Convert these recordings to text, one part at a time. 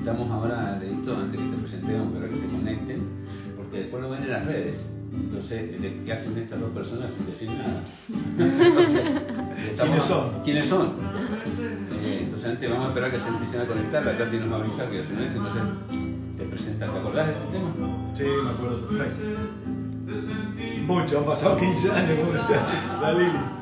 Estamos ahora, de antes que te presentemos, pero que se conecten, porque después lo ven en las redes. Entonces, ¿qué hacen estas dos personas sin decir nada? ¿Quiénes son? ¿Quiénes son? Eh, entonces, antes vamos a esperar que se empiecen a conectar. La Tati nos va a avisar que se conecten. Entonces, te presentas. ¿Te acordás de este tema? Sí, me acuerdo perfecto. Mucho, han pasado 15 años, como decía la Lili.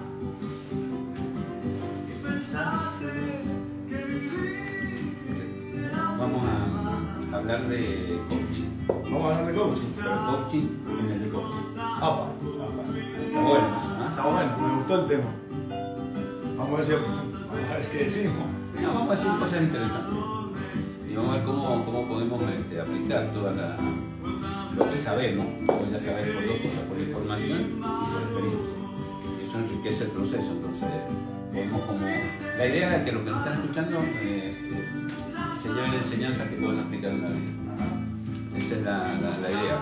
Hablar de coaching. Vamos a hablar de coaching. Pero coaching en el deporte. Apa, Está bueno ¿ah? está bueno, me gustó el tema. Vamos a ver si vamos a ver qué decimos. Vamos a decir cosas interesantes. Y vamos a ver cómo, cómo podemos este, aplicar toda la, lo que sabemos. Como ya sabes por dos cosas, por información y por experiencia. Eso enriquece el proceso. Entonces, podemos como. La idea es que los que nos están escuchando eh, eh, se lleven enseñanzas que puedan aplicar en la vida. Esa es la, la, la idea.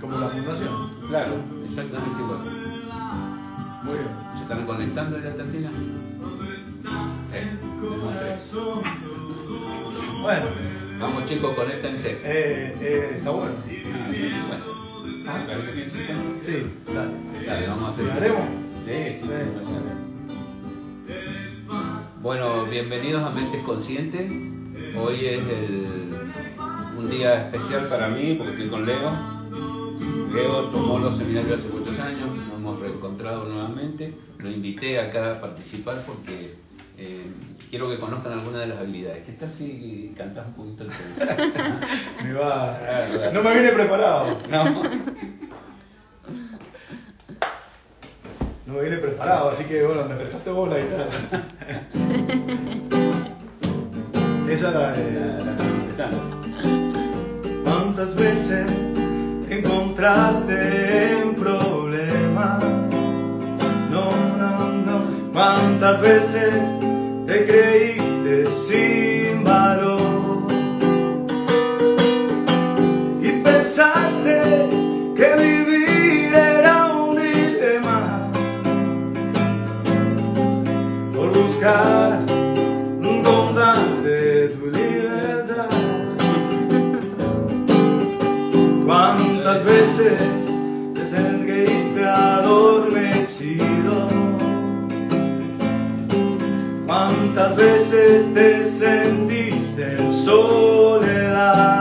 Como la fundación. Claro, exactamente igual. Muy bien. ¿Se están conectando ya, Tantina? Eh. Bueno, Vamos chicos, conéctense. eh, eh, está bueno. Ah, 10.50. Ah, parece que es 50. Sí, dale. Dale, vamos a hacer. ¿Llegaremos? Sí, sí, Sí. Bueno, bienvenidos a Mentes Conscientes. Hoy es el- un día especial para mí porque estoy con Leo. Leo tomó los seminarios hace muchos años, nos hemos reencontrado nuevamente. Lo invité acá a participar porque eh, quiero que conozcan algunas de las habilidades. ¿Qué tal si cantas un poquito el tema? Me va. Ah. No me vine preparado. No. No me vine preparado, así que bueno, me prestaste vos la guitarra. Esa La- de. la manifestando. ¿Cuántas veces te encontraste en problemas? No, no, no. ¿Cuántas veces te creíste sin valor? Y pensaste que veces te sentiste adormecido? ¿Cuántas veces te sentiste en soledad?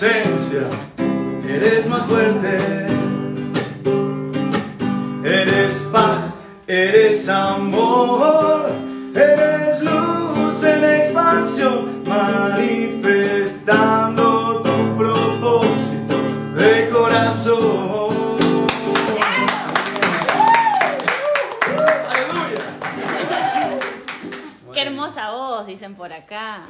Desde tu esencia, eres más fuerte. Eres paz, eres amor, eres luz en expansión, manifestando tu propósito de corazón. Qué hermosa voz, dicen por acá.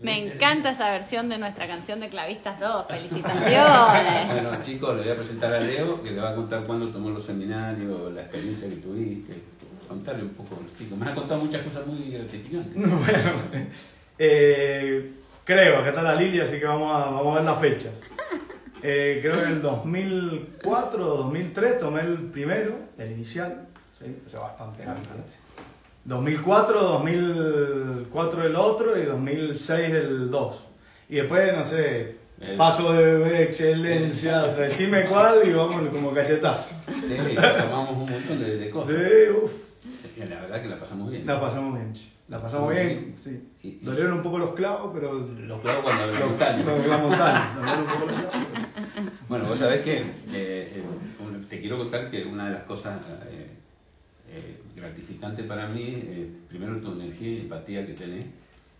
Me encanta esa versión de nuestra canción de Clavistas 2. Felicitaciones. Bueno, chicos, le voy a presentar a Leo, que le va a contar cuándo tomó los seminarios, la experiencia que tuviste. Contarle un poco a los chicos. Me has contado muchas cosas muy gratificantes. Bueno, eh, creo, acá está la Lilia, así que vamos a, vamos a ver las fechas. Eh, creo que en el 2004 o 2003 tomé el primero, el inicial, ¿sí? hace bastante años. 2004, 2004 el otro y 2006 el 2. Y después, no sé, El- paso de excelencia, decime cuál y vamos como cachetazo. Sí, tomamos un montón de, de cosas. Sí, uff. La verdad que la pasamos bien. La pasamos bien, la pasamos bien, sí. Y- y- Dolieron un poco los clavos, pero Los clavos cuando la montaña. los la montaña. dolieron un poco los clavos. Bueno, vos sabés que eh, eh, te quiero contar que una de las cosas eh, eh, gratificantes para mí, eh, primero tu energía y empatía que tenés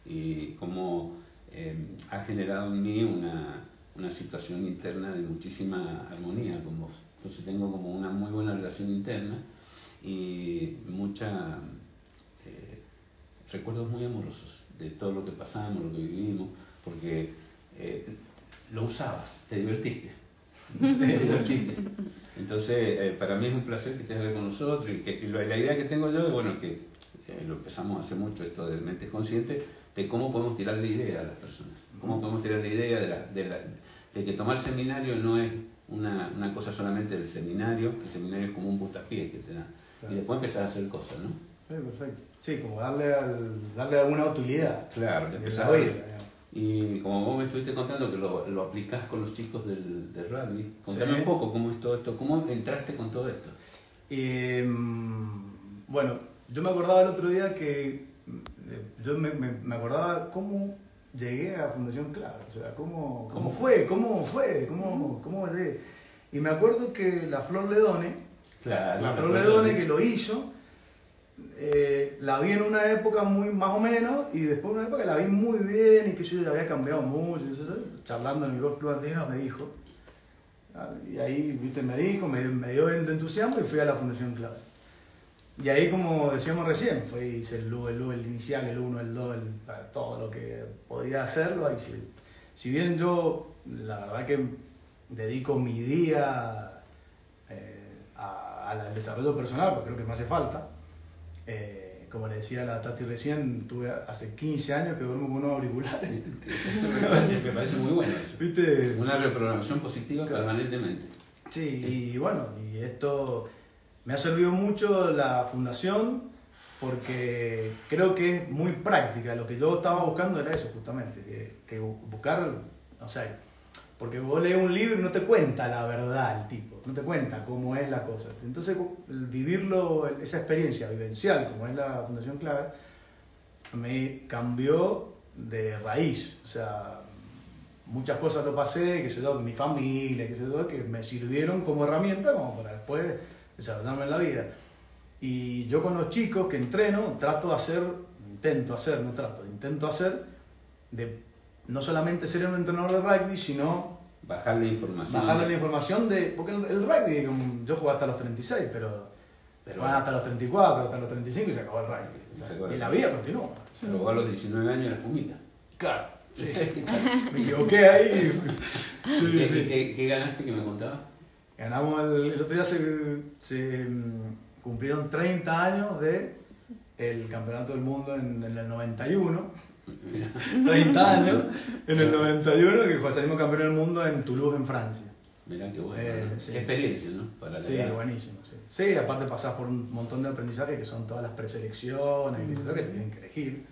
y cómo eh, ha generado en mí una, una situación interna de muchísima armonía con vos. Entonces tengo como una muy buena relación interna y mucha recuerdos muy amorosos de todo lo que pasamos, lo que vivimos, porque lo usabas, te divertiste. te divertiste. Entonces, eh, para mí es un placer que estés con nosotros y, que, y la idea que tengo yo es, bueno, que eh, lo empezamos hace mucho esto de mentes conscientes, de cómo podemos tirar la idea a las personas, cómo podemos tirar la idea de, la, de, la- de que tomar seminario no es una, una cosa solamente del seminario, el seminario es como un puntapié que te da, Claro. y después empezar a hacer cosas, ¿no? Sí, perfecto. Sí, como darle, al, darle alguna utilidad. Claro, empezar a digamos. Y como vos me estuviste contando que lo, lo aplicás con los chicos del, del rugby, contame Sí. un poco cómo es todo esto, cómo entraste con todo esto. Mm, bueno, yo me acordaba el otro día que eh, yo me, me- me acordaba cómo llegué a Fundación Clave, o sea, cómo, cómo fue, cómo fue, cómo, cómo llegué. Y me acuerdo que la Flor Ledone, Claro, la Flor Ledone que lo hizo, eh, la vi en una época muy más o menos y después en una época la vi muy bien y que yo ya había cambiado mucho. y eso, charlando en el Golf Club Andino me dijo, ah, y ahí viste, me dijo, me, me dio de entusiasmo y fui a la Fundación Clave. Y ahí, como decíamos recién, fue hice el, el, el inicial, el 1, el 2, el- todo lo que podía hacerlo. Ahí sí. Si bien yo, la verdad que dedico mi día eh, a- al desarrollo personal, porque creo que me hace falta, eh, como le decía la Tati recién, tuve hace 15 años que duermo con unos auriculares. Eso me parece, me parece muy bueno eso. ¿Viste? Una reprogramación positiva Claro. permanentemente. Sí, y bueno, y esto me ha servido mucho la fundación porque creo que es muy práctica. Lo que yo estaba buscando era eso, justamente, que, que bu- buscar, o sea, porque vos lees un libro y no te cuenta la verdad el tipo, no te cuenta cómo es la cosa. Entonces, vivirlo, esa experiencia vivencial, como es la Fundación Clave, me cambió de raíz. O sea, muchas cosas lo pasé, que con mi familia, que sé yo, que me sirvieron como herramienta como para después desarrollarme en la vida. Y yo con los chicos que entreno trato de hacer, intento hacer, no trato, intento hacer, de no solamente ser un entrenador de rugby, sino Bajar la información. bajarle la información de... Porque el, el rugby, como- yo jugué hasta los 36, pero, pero van hasta los 34, hasta los 35 y se acabó el rugby. O sea, Se acabó el y la vida continúa. Pero vos a los 19 años eras fumita. Claro. Sí. Me equivoqué ahí. Sí, ¿Qué, sí. qué- qué ganaste que me contabas? Ganamos el, el otro día se, se, mm, cumplieron 30 años de el campeonato del mundo en, en el 91. 30 años en el 91 que salimos campeón del mundo en Toulouse, en Francia. Mirá qué bueno. Eh, experiencia, ¿no? Para Sí, buenísimo. Sí. sí, aparte pasás por un montón de aprendizaje que son todas las preselecciones y todo que te tienen que elegir.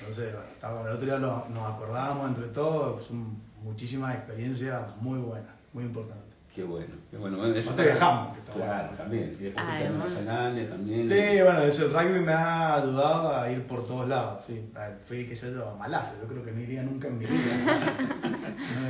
Entonces, bueno, el otro día lo- nos acordábamos entre todos, son muchísimas experiencias muy buenas, muy importantes. Qué bueno, qué bueno. bueno eso que está Claro, bueno. también. Y después Ah, fuiste a Nueva bueno. También. Sí, bueno, eso, el rugby me ha ayudado a ir por todos lados, sí. Fui, qué sé yo, a Malasia, yo creo que no iría nunca en mi vida.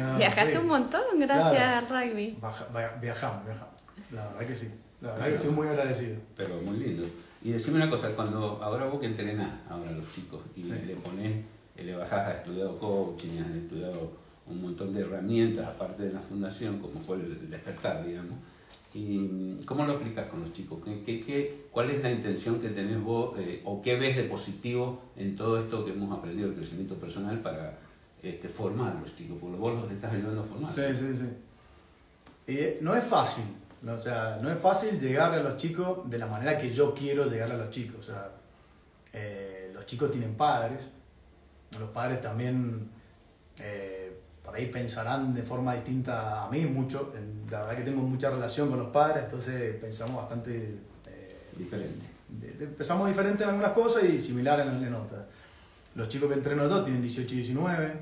No, Viajaste sí. un montón gracias Claro. al rugby. Baja- via- viajamos, viajamos. La verdad que sí. La verdad que estoy muy agradecido. Pero muy lindo. Y decime una cosa, cuando ahora vos que entrenás ahora a los chicos y Sí. le ponés, eh, le bajás, has estudiado coaching, has estudiado un montón de herramientas aparte de la fundación, como fue el despertar, digamos. ¿Y mm, cómo lo aplicas con los chicos? ¿Qué, qué, qué- cuál es la intención que tenés vos eh, o qué ves de positivo en todo esto que hemos aprendido, el crecimiento personal, para este, formar a los chicos? Porque vos los estás ayudando a formar. Sí, sí, sí. Eh, no es fácil, o sea, no es fácil llegar a los chicos de la manera que yo quiero llegar a los chicos. O sea, eh, los chicos tienen padres, los padres también eh, por ahí pensarán de forma distinta a mí mucho. La verdad que tengo mucha relación con los padres, entonces pensamos bastante... eh, Diferente. de- de- empezamos diferente en algunas cosas y similar en, en otras. Los chicos que entreno yo tienen 18 y 19,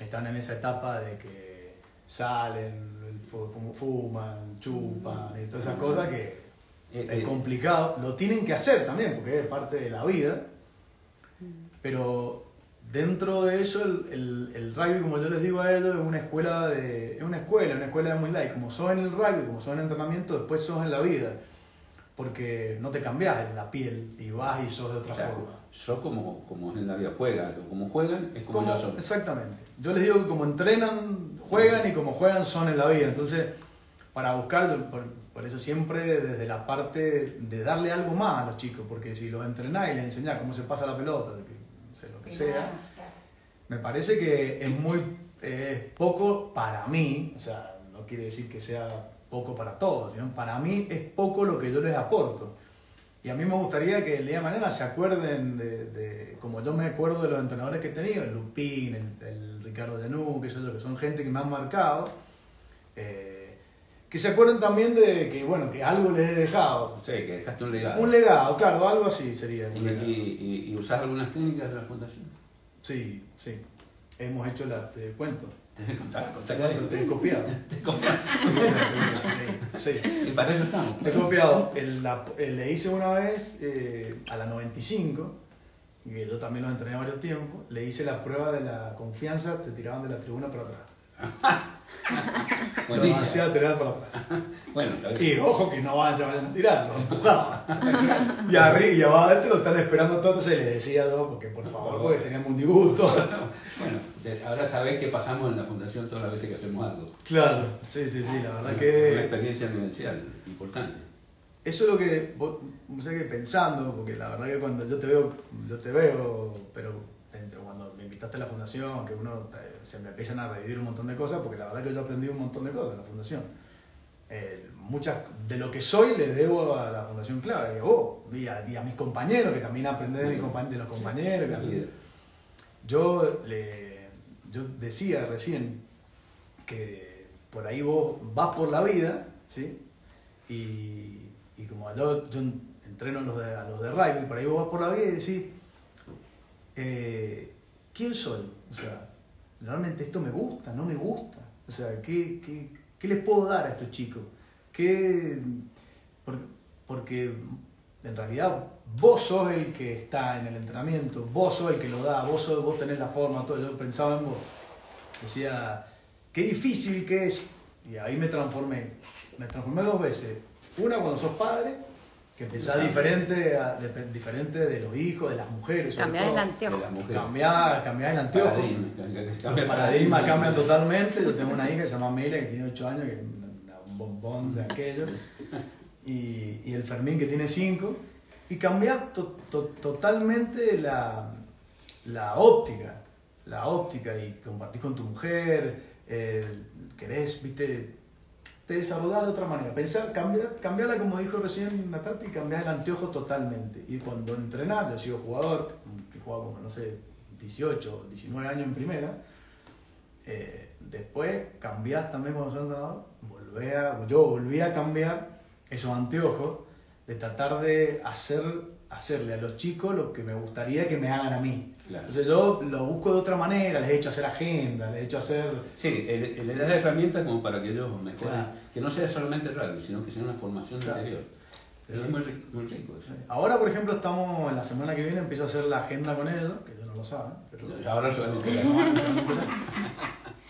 están en esa etapa de que salen, fu- fu- fuman, chupan y todas esas cosas que Eh, es eh, complicado. Lo tienen que hacer también porque es parte de la vida, pero dentro de eso el, el, el rugby, como yo les digo a ellos, es una escuela, de, es una escuela, una escuela de muy light. Como sos en el rugby, como sos en el entrenamiento, después sos en la vida. Porque no te cambias en la piel y vas y sos de otra o sea, forma. yo como, como en la vida juega, como juegan, es como, Como- yo soy. exactamente. Yo les digo que como entrenan, juegan y como juegan son en la vida. Entonces, para buscar, por, por eso siempre desde la parte de darle algo más a los chicos, porque si los entrenás y les enseñás cómo se pasa la pelota, lo que sea, me parece que es muy es poco para mí, o sea, no quiere decir que sea poco para todos, sino para mí es poco lo que yo les aporto. Y a mí me gustaría que el día de mañana se acuerden de, de como yo me acuerdo de los entrenadores que he tenido, el Lupín, el, el Ricardo Denú, que, que son gente que me han marcado. Eh, que se acuerden también de que, bueno, que algo les he dejado. Sí, que dejaste un legado. Un legado, claro, algo así sería. ¿Y, y, y, y usás algunas técnicas de la fundación? Sí, sí. Hemos hecho la, te cuento. Te a contar, Te te he copiado. Te. Sí. Y para eso estamos. He copiado. El- la- el- le hice una vez eh, a la 95, que yo también lo entrené varios tiempos, le hice la prueba de la confianza, te tiraban de la tribuna para atrás. Para. Bueno. Y ojo que no van a vayan empujaban. Y arriba y abajo adentro lo están esperando todos, entonces le decía yo, porque por favor, porque teníamos un disgusto. Bueno, ahora sabés que pasamos en la fundación todas las veces que hacemos algo. Claro, sí, sí, sí, la verdad Una que... experiencia vivencial importante. Eso es lo que, vos, no sé qué pensando, porque la verdad que cuando yo te veo, yo te veo, pero a la fundación, que uno se me empiezan a revivir un montón de cosas, porque la verdad que yo aprendí un montón de cosas en la fundación. Eh, muchas de lo que soy le debo a la Fundación Clave, y a vos, y a, y a mis compañeros, que también aprendí de, mis compa- de los compañeros. Que- yo, le, yo decía recién que por ahí vos vas por la vida, ¿sí? Y, y como yo, yo entreno a los, de, a los de rugby, por ahí vos vas por la vida y decís, eh, ¿quién soy? O sea, realmente esto me gusta, no me gusta. O sea, ¿qué, qué, qué les puedo dar a estos chicos? ¿Qué, por- porque en realidad vos sos el que está en el entrenamiento, vos sos el que lo da, vos, sos, vos tenés la forma, todo. Yo pensaba en vos. Decía, qué difícil que es. Y ahí me transformé. Me transformé dos veces. Una cuando sos padre, que pensás diferente, a- de- diferente de los hijos, de las mujeres. Cambiar el anteojo. las mujeres. Cambiar, cambiar el anteojo. Paradigma, cambia- cambian totalmente. Yo tengo una hija que se llama Mela, que tiene 8 años, que es una- un bombón de aquello. Y, y el Fermín, que tiene 5. Y cambiar to- to- totalmente la, la óptica. La óptica y compartir con tu mujer. eh, querés, viste, te desarrollás de otra manera. Pensar, cambiar, cambiarla, como dijo recién Natati, cambiar el anteojo totalmente. Y cuando entrenar, yo he sido jugador, que jugaba como, no sé, 18, 19 años en primera, eh, después cambiás también cuando sos entrenador, volvé a, yo volví a cambiar esos anteojos de tratar de hacer, hacerle a los chicos lo que me gustaría que me hagan a mí. Claro. Entonces yo lo busco de otra manera, les he hecho hacer agenda, les he hecho hacer... Sí, el, el- le das herramientas como para que ellos mejoren. Claro. Que no sea solamente rugby, sino que sea una formación Claro. interior. Es muy, ri- muy rico eso. Ahora, por ejemplo, estamos en la semana que viene, empiezo a hacer la agenda con ellos, que ellos no lo saben, pero... Ahora a enterar.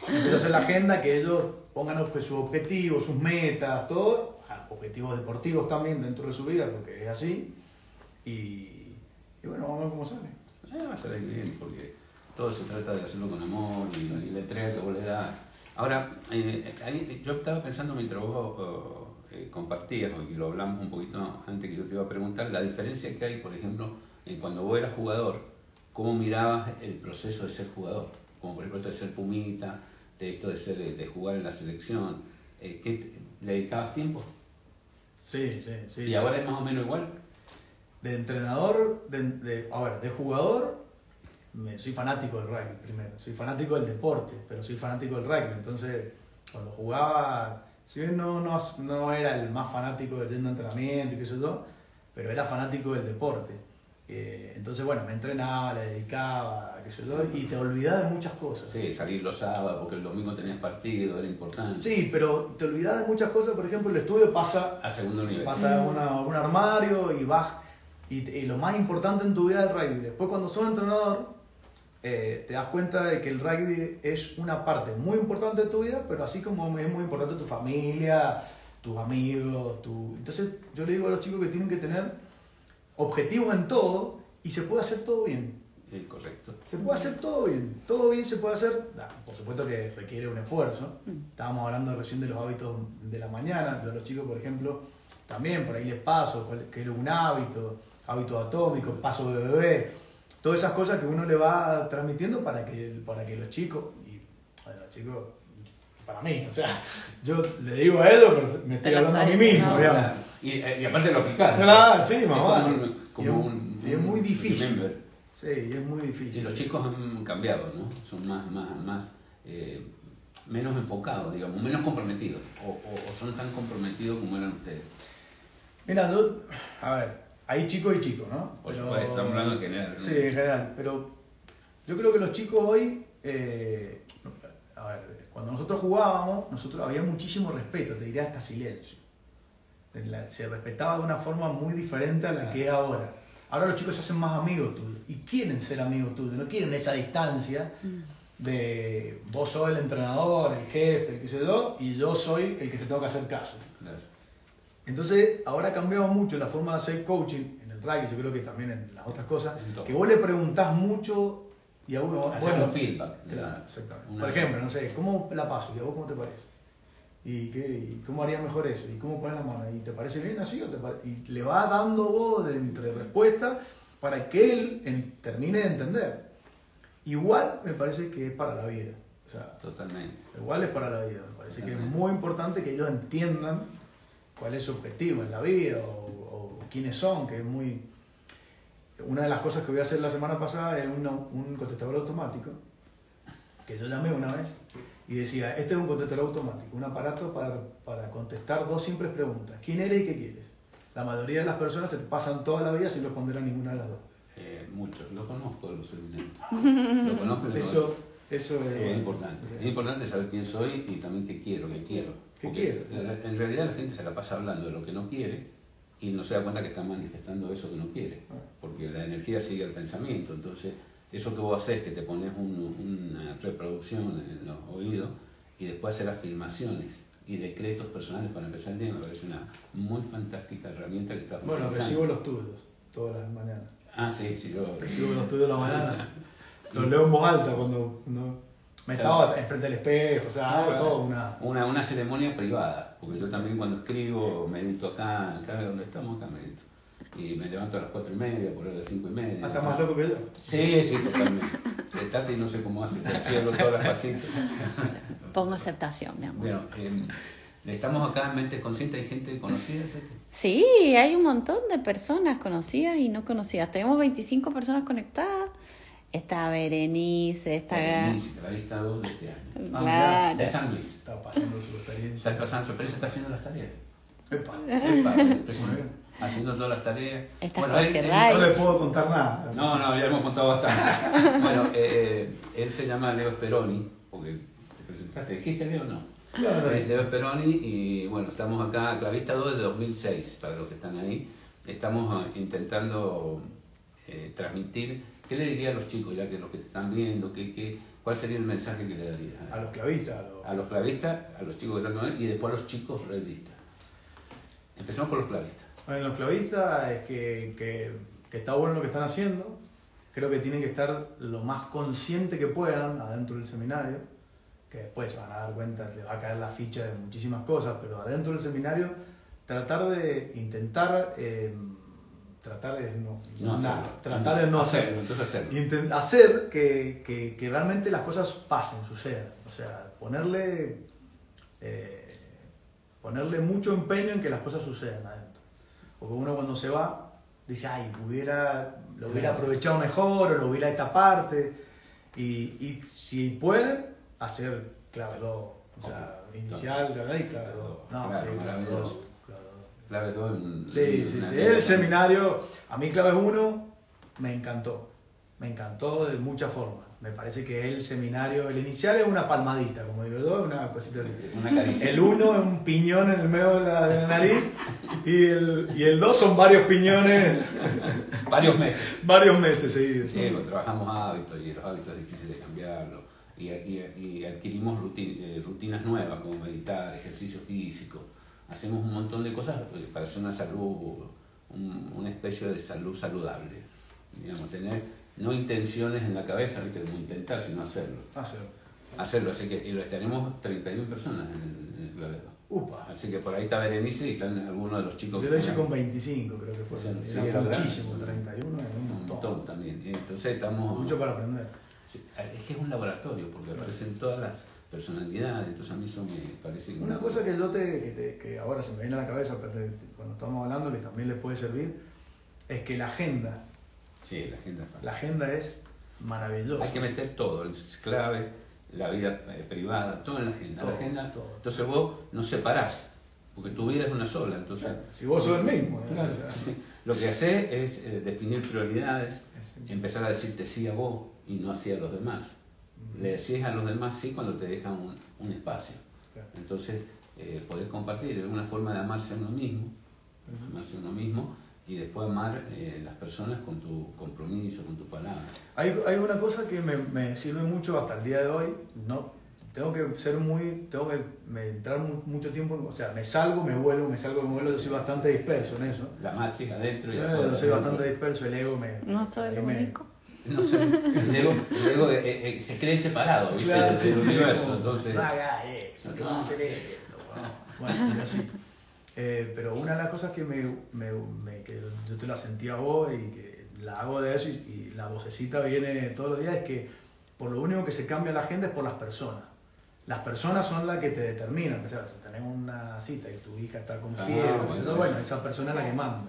Empiezo a hacer la agenda, que ellos pongan obje- sus objetivos, sus metas, todo, objetivos deportivos también dentro de su vida, porque es así. Y, y bueno, vamos a ver cómo sale. Eh, va a salir bien, porque todo se trata de hacerlo con amor y, y la entrega que vos le das. Ahora, eh, yo estaba pensando mientras vos eh, compartías, y lo hablamos un poquito antes que yo te iba a preguntar, la diferencia que hay, por ejemplo, en cuando vos eras jugador, cómo mirabas el proceso de ser jugador, como por ejemplo esto de ser pumita, de esto de, ser, de jugar en la selección, eh, ¿qué ¿le dedicabas tiempo? Sí, sí, sí. ¿Y ahora es más o menos igual? De entrenador, de, de- a ver, de jugador, me, soy fanático del rugby primero. Soy fanático del deporte, pero soy fanático del rugby. Entonces, cuando jugaba, si bien no, no, no era el más fanático del yendo entrenamiento y qué sé yo, pero era fanático del deporte. Eh, entonces, bueno, me entrenaba, le dedicaba, qué sé yo, y te olvidabas de muchas cosas. Sí, salir los sábados, porque el domingo tenías partido, era importante. Sí, pero te olvidabas de muchas cosas. Por ejemplo, el estudio pasa A segundo nivel. Vas a un armario y vas. Y, y lo más importante en tu vida es el rugby. Después, cuando sos entrenador, eh, te das cuenta de que el rugby es una parte muy importante de tu vida, pero así como es muy importante tu familia, tus amigos. Tu... Entonces, yo le digo a los chicos que tienen que tener objetivos en todo y se puede hacer todo bien. Eh, correcto. Se puede hacer todo bien, todo bien se puede hacer. Por supuesto que requiere un esfuerzo. Estábamos hablando recién de los hábitos de la mañana. Yo a los chicos, por ejemplo, también por ahí les paso qué es un hábito, hábitos atómicos, paso de bebé. Todas esas cosas que uno le va transmitiendo para que, para que los chicos, y Bueno, chicos, para mí, o sea, yo le digo a ellos, pero me estoy hablando a mí mismo, no. digamos. Y, eh, y aparte lo aplicás. Claro, sí, Es más como como Y es- un- y es muy difícil. remember. Sí, y es muy Y difícil. los chicos han cambiado, ¿no? Son más, más, más eh, menos enfocados, digamos, menos comprometidos. O, o- o son tan comprometidos como eran ustedes. Mira, yo, a ver, hay chicos y chicos, ¿no? Por Pero- estamos hablando en general. ¿no? Sí, en general, pero yo creo que los chicos hoy, eh, a ver, cuando nosotros jugábamos, nosotros había muchísimo respeto, te diría hasta silencio. Se respetaba de una forma muy diferente a la que es ahora. Ahora los chicos se hacen más amigos tuyos y quieren ser amigos tuyos, no quieren esa distancia de vos sos el entrenador, el jefe, el que sé yo, y yo soy el que te tengo que hacer caso. Claro. Entonces, ahora ha cambiado mucho la forma de hacer coaching en el rugby, yo creo que también en las otras cosas, que vos le preguntás mucho y a uno Hacer un feedback. Claro, exactamente. Por ejemplo, no sé, ¿cómo la paso? ¿Y a vos cómo te parece? ¿Y, qué, y cómo haría mejor eso? ¿Y cómo poner la mano? ¿Y te parece bien así? O te pare- Y le va dando vos de entre respuestas para que él termine de entender. Igual me parece que es para la vida. O sea, Totalmente. Igual es para la vida. Me parece que es muy importante que ellos entiendan cuál es su objetivo en la vida o, o quiénes son, que es muy... Una de las cosas que voy a hacer la semana pasada es una- un contestador automático, que yo llamé una vez y decía, este es un contestador automático, un aparato para, para contestar dos simples preguntas. ¿Quién eres y qué quieres? La mayoría de las personas se pasan toda la vida sin responder a ninguna de las dos. Eh, muchos. Lo conozco, los seminarios. Lo conozco Eso, eso es... Es importante. Es importante saber quién soy y también qué quiero, qué quiero. En realidad la gente se la pasa hablando de lo que no quiere y no se da cuenta que está manifestando eso que no quiere. Ah. Porque la energía sigue al pensamiento. Entonces, eso que vos haces, que te pones un- una reproducción en los oídos y después hacer afirmaciones y decretos personales para empezar el día, me parece una muy fantástica herramienta que está Bueno, utilizando. recibo los tuyos todas las mañanas. Ah, sí, sí, yo... Recibo los tuyos de la mañana. Los leo en voz alta cuando, cuando me estaba enfrente del espejo, o sea, hago todo una... Una, una ceremonia privada, porque yo también cuando escribo medito acá, acá donde estamos, acá medito. Y me levanto a las cuatro y media, por ahí a las cinco y media. Hasta más loco que yo. Sí, sí, totalmente. Tati no sé cómo hace, hablo todas las pacientes. Pongo aceptación, mi amor. Bueno, eh, estamos acá en Mentes Conscientes, hay gente conocida, Tati. Sí, hay un montón de personas conocidas y no conocidas. Tenemos 25 personas conectadas. Está Berenice, está... Berenice, la vista 2 de este año. Ah, Claro. De San Luis. Está pasando su experiencia. Estás pasando su experiencia, está haciendo las tareas. Epa. Epa, haciendo todas las tareas. Está Bueno, Jorge él- él-. No le puedo contar nada. No, no, ya hemos contado bastante. bueno, eh, él se llama Leo Speroni, porque te presentaste, ¿dijiste Leo o no? Claro. Es Leo Speroni y bueno, estamos acá, Clavista 2 de 2006, para los que están ahí. Estamos eh, intentando eh, transmitir, ¿qué le diría a los chicos, ya que los que te están viendo, qué, qué, cuál sería el mensaje que le darías? A los clavistas, a los... a los clavistas, a los chicos que están y después a los chicos redistas. Empezamos por los clavistas. Bueno, los clavistas es que, que, que está bueno lo que están haciendo. Creo que tienen que estar lo más consciente que puedan adentro del seminario, que después se van a dar cuenta, les va a caer la ficha de muchísimas cosas, pero adentro del seminario tratar de intentar, eh, tratar de no, No nada, hacerlo. tratar de no hacerlo. hacerlo. Hacerlo. Intent- hacer que, que, que realmente las cosas pasen, sucedan. O sea, ponerle, eh, ponerle mucho empeño en que las cosas sucedan adentro. Porque uno cuando se va dice, ay, hubiera, lo hubiera Claro. aprovechado mejor o lo hubiera esta parte. Y, y si puede, hacer clave 2. O sea, inicial, clave y clave 2. No, Claro, sí, clave maravilloso. 2. Clave todo en- Sí, sí, una sí. vida. El seminario, a mí clave 1 me encantó. Me encantó de muchas formas. Me parece que el seminario, el inicial es una palmadita, como digo yo, una cosita caricia. El 1 es un piñón en el medio de la, de la nariz y el, y el 2 son varios piñones, Varios meses. varios meses seguidos. Sí, pues, trabajamos hábitos y los hábitos es difícil de cambiarlos. Y, y- y adquirimos ruti- eh, rutinas nuevas como meditar, ejercicio físico. Hacemos un montón de cosas para hacer una salud, un- una especie de salud saludable. Digamos, tener no intenciones en la cabeza, ¿viste? como intentar, sino hacerlo. Sí. Hacerlo, así que y lo tenemos 31 personas en el, en el. Upa. Así que por ahí está Berenice y están algunos de los chicos Yo lo hice con ahí. 25, creo que fue. Sí, Era grande. muchísimo, 31 es un un montón. montón también. Entonces estamos. Mucho para aprender. Es que es un laboratorio, porque aparecen todas las personalidades, entonces a mí eso me parece... Una cosa que yo te, que, te- que ahora se me viene a la cabeza cuando estamos hablando, que también les puede servir, es que la agenda, Sí, la agenda es la agenda es maravillosa. Hay que meter todo, el clave, la vida eh, privada, todo en la agenda. Todo, la agenda todo. Entonces vos no separás, porque tu vida es una sola, entonces... Si vos sos el mismo. ¿no? Claro, O sea, sí, sí. Lo que haces es eh, definir prioridades, es- empezar a decirte sí a vos y no así a los demás. Le decís a los demás sí cuando te dejan un, un espacio. Entonces, eh, poder compartir es una forma de amarse a uno mismo, amarse a uno mismo y después amar eh, las personas con tu compromiso, con tu palabra. Hay, hay una cosa que me, me sirve mucho hasta el día de hoy. No, tengo que ser muy. Tengo que me- entrar mu- mucho tiempo. en- O sea, me salgo, me vuelvo, me salgo, me vuelvo. Yo soy bastante disperso en eso. La matriz adentro y Yo afuera. soy bastante disperso, el ego me. No soy el único. No sé, el ego, el ego, eh, eh, se cree separado ¿viste? Claro, del sí, sí, universo, como, entonces... No eso, ¿qué vas a hacer esto? Bueno, así. Eh, pero una de las cosas que, me, me- me- que yo te la sentí a vos y que la hago de eso y, y la vocecita viene todos los días es que por lo único que se cambia la agenda es por las personas. Las personas son las que te determinan. O sea, si tenés una cita y tu hija está con Ah, fiebre, bueno, bueno, bueno, esa persona es la que manda.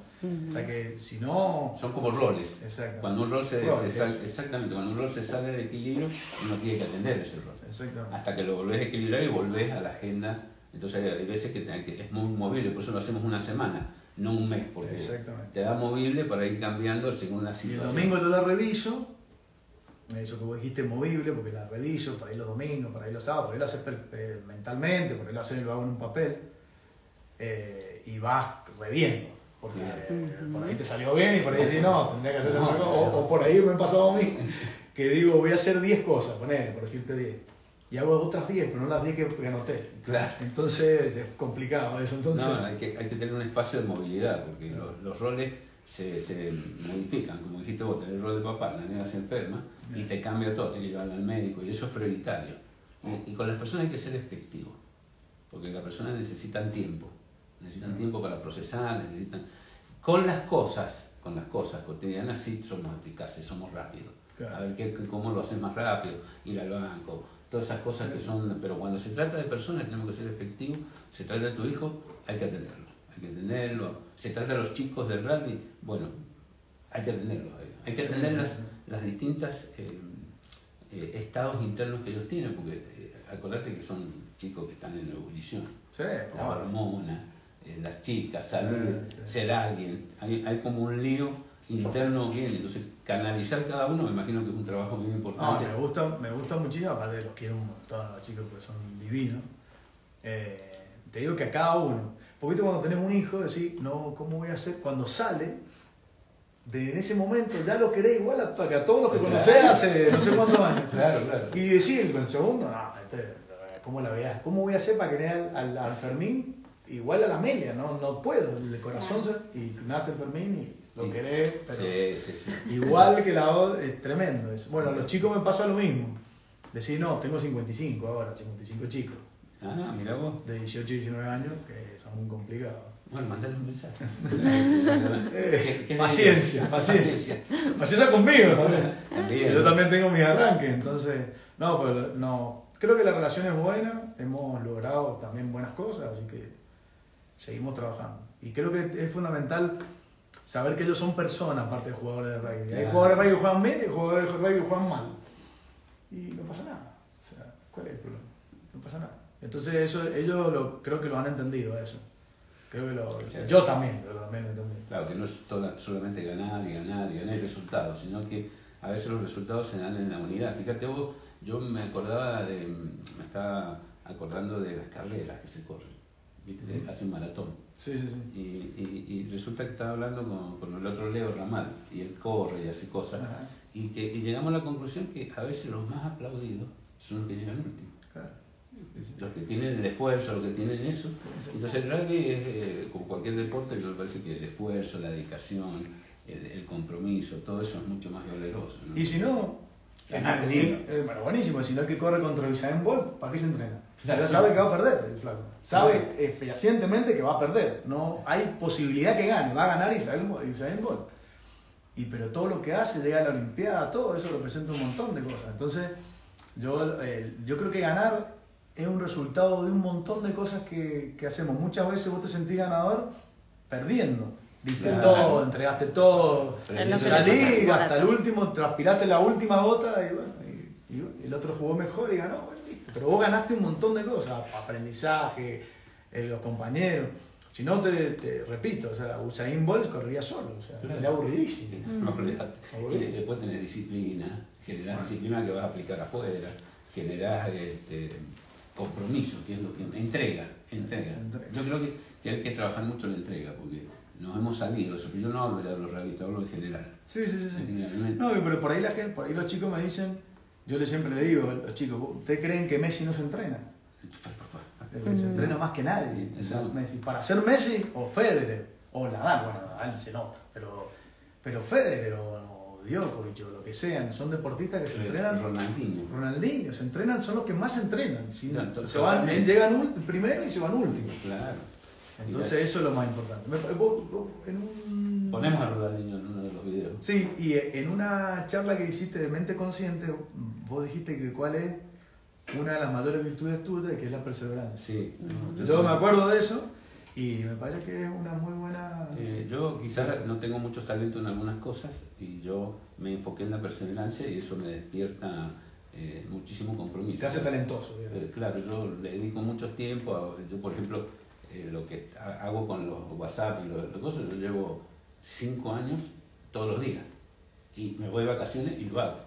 O sea que si no... Son como roles. Exacto. Cuando un rol se, Roles, se sal- eso. exactamente, cuando un rol se sale de equilibrio, uno tiene que atender ese rol. Exactamente. Hasta que lo volvés a equilibrar y volvés a la agenda. Entonces hay veces que, te- que es muy movible, por eso lo hacemos una semana, no un mes, porque Exactamente. te da movible para ir cambiando según la Y el situación. domingo yo la reviso, eso que vos dijiste movible, porque la reviso, por ahí los domingos, por ahí los sábados, por ahí lo haces mentalmente, por ahí lo haces lo hago en un papel, eh, y vas reviendo. Porque eh, por ahí te salió bien y por ahí decís, no, tendría que hacer No, otra cosa. no. O, o por ahí me ha pasado a mí, que digo, voy a hacer 10 cosas, ponele, por decirte 10. Y hago otras 10, pero no las 10 que, anoté. Claro. Entonces es complicado eso. Entonces, No, hay que, hay que tener un espacio de movilidad, porque los, los roles se, se modifican. Como dijiste vos, tenés el rol de papá, la nena se enferma y te cambia todo, tienes que llevarla al médico y eso es prioritario. Y con las personas hay que ser efectivo, porque las personas necesitan tiempo, necesitan tiempo para procesar, necesitan... Con las cosas, con las cosas cotidianas sí somos eficaces, somos rápidos. Claro. A ver qué, cómo lo haces más rápido, ir al banco, todas esas cosas que son... Pero cuando se trata de personas tenemos que ser efectivos, se trata de tu hijo, hay que atenderlo, hay que atenderlo. Se trata de los chicos del rugby, bueno, hay que atenderlos, hay- que atender las, las distintas eh, eh, estados internos que ellos tienen, porque eh, acordate que son chicos que están en ebullición, sí, la hormona, eh, las chicas, salir, Sí, sí. ser alguien, hay, hay como un lío interno bien, entonces canalizar cada uno me imagino que es un trabajo muy importante. me gusta, me gusta muchísimo, aparte los quiero un montón a los chicos porque son divinos. Eh, te digo que a cada uno, porque cuando tenés un hijo, decís, no, ¿cómo voy a hacer? Cuando sale, de, en ese momento ya lo querés igual a, a todos los que Claro. conocés hace no sé cuántos años. Claro, claro. Y decir, el segundo, no, este, ¿cómo la veas? ¿Cómo voy a hacer para querer al, al, al Fermín igual a la Amelia? No, no puedo, el corazón se, y nace el Fermín y lo querés, pero... Sí, sí, sí. Igual que la otra, es tremendo eso. Bueno, a los chicos me pasa lo mismo. Decir, no, tengo 55 ahora, 55 chicos Ah, mira vos. de 18 y 19 años que son muy complicados. Bueno, mandale un mensaje. Eh, ¿Qué- qué le paciencia, paciencia. Paciencia conmigo también. También. Yo también tengo mis arranques, entonces, no, pero no. Creo que la relación es buena, hemos logrado también buenas cosas, así que seguimos trabajando. Y creo que es fundamental saber que ellos son personas, aparte de jugadores de rugby. Hay jugadores de rugby que juegan bien y jugadores de rugby que juegan mal. Y no pasa nada. O sea, ¿cuál es el problema? No pasa nada. Entonces, eso, ellos lo, creo que lo han entendido eso. Creo que lo, Sí. yo también, yo también lo entendí. Claro, que no es toda- solamente ganar y ganar y ganar resultados, sino que a veces los resultados se dan en la unidad. Fíjate vos, yo me acordaba de, me estaba acordando de las carreras que se corren, ¿viste? Que hacen maratón. Sí, sí, sí. Y, y- y resulta que estaba hablando con, con el otro Leo Ramal, y él corre y hace cosas. Ajá, Y, que, y llegamos a la conclusión que a veces los más aplaudidos son los que llegan últimos. claro. Los que tienen el esfuerzo, los que tienen eso. Entonces el rugby es eh, como cualquier deporte, me parece que el esfuerzo, la dedicación, el, el compromiso, todo eso es mucho más valeroso. ¿no? Y si no, es- bueno, buenísimo, si no el que corre contra Usain Bolt, ¿para qué se entrena? O sea, sabe que va a perder el flaco. Sabe eh, fehacientemente que va a perder. No hay posibilidad que gane, va a ganar Bolt. Usain Bolt. y pero todo lo que hace, llega a la Olimpiada, todo eso representa un montón de cosas. Entonces, yo, eh, yo creo que ganar es un resultado de un montón de cosas que, que hacemos. Muchas veces vos te sentís ganador perdiendo. Diste Claro. todo, entregaste todo, salí hasta el último, transpiraste la última gota y bueno, y, el otro jugó mejor y ganó. Pero vos ganaste un montón de cosas, aprendizaje, eh, los compañeros. Si no, te, te repito, o sea, Usain Bolt corría solo, o sea, Claro. sería aburridísimo. No, olvidate. Aburrido. Y después tenés disciplina, generás disciplina que vas a aplicar afuera, generás este, compromiso, que es lo que entrega, entrega. Entrega. Yo creo que, que hay que trabajar mucho en la entrega, porque nos hemos salido eso, pero yo no hablo de los realistas, hablo en general. Sí, sí, sí. sí. No, pero por ahí la gente, por ahí los chicos me dicen, yo les siempre le digo a los chicos, ¿ustedes creen que Messi no se entrena? Se entrena más que nadie. O sea, Exacto. Messi. Para ser Messi o Federer o Nadal, bueno, Nadal se nota, pero, pero Federer o, o Djokovic o lo que sean, son deportistas que se entrenan. Ronaldinho. Ronaldinho, se entrenan, son los que más se entrenan. Claro, se van, llegan primero y se van último. Claro. Entonces eso es lo más importante. Vos en un- Ponemos a Ronaldinho en uno de los videos. Sí, y en una charla que hiciste de mente consciente, vos dijiste que cuál es una de las mayores virtudes tuyas, que es la perseverancia. Sí. Yo me acuerdo de eso y me parece que es una muy buena... Eh, yo quizás no tengo muchos talentos en algunas cosas y yo me enfoqué en la perseverancia y eso me despierta eh, muchísimo compromiso. se hace talentoso. digamos. Eh, claro, yo le dedico mucho tiempo. A, yo, por ejemplo, eh, lo que ha- hago con los WhatsApp y los, los cosas, yo llevo cinco años todos los días y me voy de vacaciones y lo hago.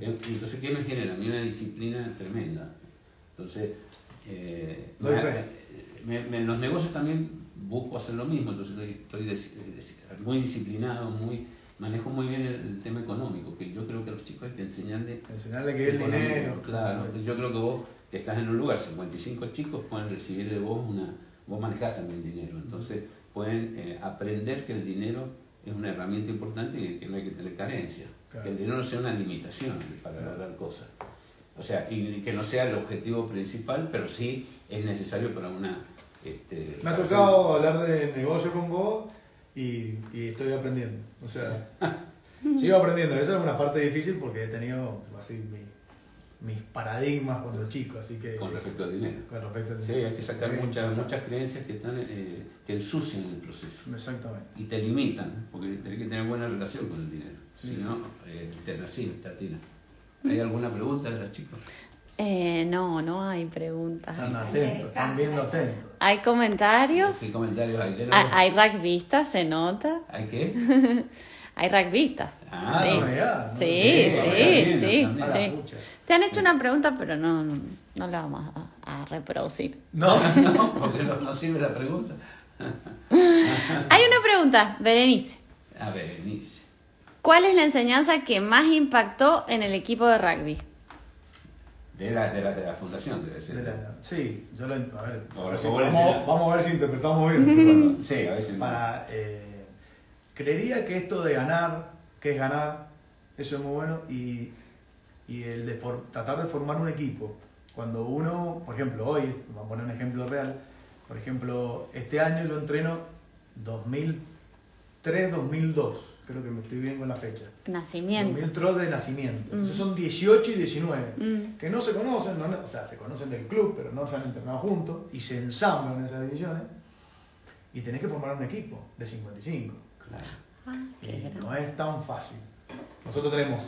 Y entonces, ¿qué me genera? A mí una disciplina tremenda. Entonces, eh, me- me- en los negocios también busco hacer lo mismo, entonces estoy, estoy muy disciplinado, muy manejo muy bien el, el tema económico, que yo creo que a los chicos hay que enseñarle Enseñarle que el dinero. Claro, yo creo que vos que estás en un lugar, 55 chicos pueden recibir de vos una, vos manejás también dinero, entonces pueden eh, aprender que el dinero es una herramienta importante y que no hay que tener carencia, Claro. que el dinero no sea una limitación para lograr cosas. O sea, y que no sea el objetivo principal, pero sí es necesario para una... Este, Me ha tocado hablar de negocio con vos y, y estoy aprendiendo. O sea, sigo aprendiendo. Esa es una parte difícil porque he tenido así mi- mis paradigmas cuando chico, así que... con respecto al dinero. Con respecto al Sí, hay que sacar muchas, muchas creencias que, están, eh, que ensucian el proceso. Exactamente. y te limitan, porque tenés que tener buena relación con el dinero. Sí, si sí. no, eh, te nací, tatina. ¿Hay alguna pregunta de las chicas? Eh, no, no hay preguntas. Están atentos, están viendo atentos. ¿Hay comentarios? ¿Qué comentarios hay? ¿Hay, rugbyistas, se nota? ¿Hay qué? Hay rugbyistas. Ah, sí. no ¿no? Sí, Sí, sí, bien, sí, la. Te han hecho una pregunta, pero no, no la vamos a, a reproducir. No, no, porque no, no sirve la pregunta. Hay una pregunta, Berenice. A ver, Berenice. ¿Cuál es la enseñanza que más impactó en el equipo de rugby? De la, de la, de la fundación debe ser. De la- sí, yo lo a ver, Ahora, sí, ¿cómo le vamos, a ver si interpretamos bien. Bueno, sí, a veces. Para, eh, creería que esto de ganar, que es ganar, eso es muy bueno, y, y el de for- tratar de formar un equipo. Cuando uno, por ejemplo, hoy, vamos a poner un ejemplo real, por ejemplo, este año lo entreno 2003-2002, creo que me estoy bien con la fecha. Nacimiento. 2003 de nacimiento. Mm. Entonces son 18 y 19 Mm. que no se conocen, no- o sea, se conocen del club, pero no se han entrenado juntos y se ensamblan esas divisiones y tenés que formar un equipo de 55. Claro. Ah, Y no es tan fácil. Nosotros tenemos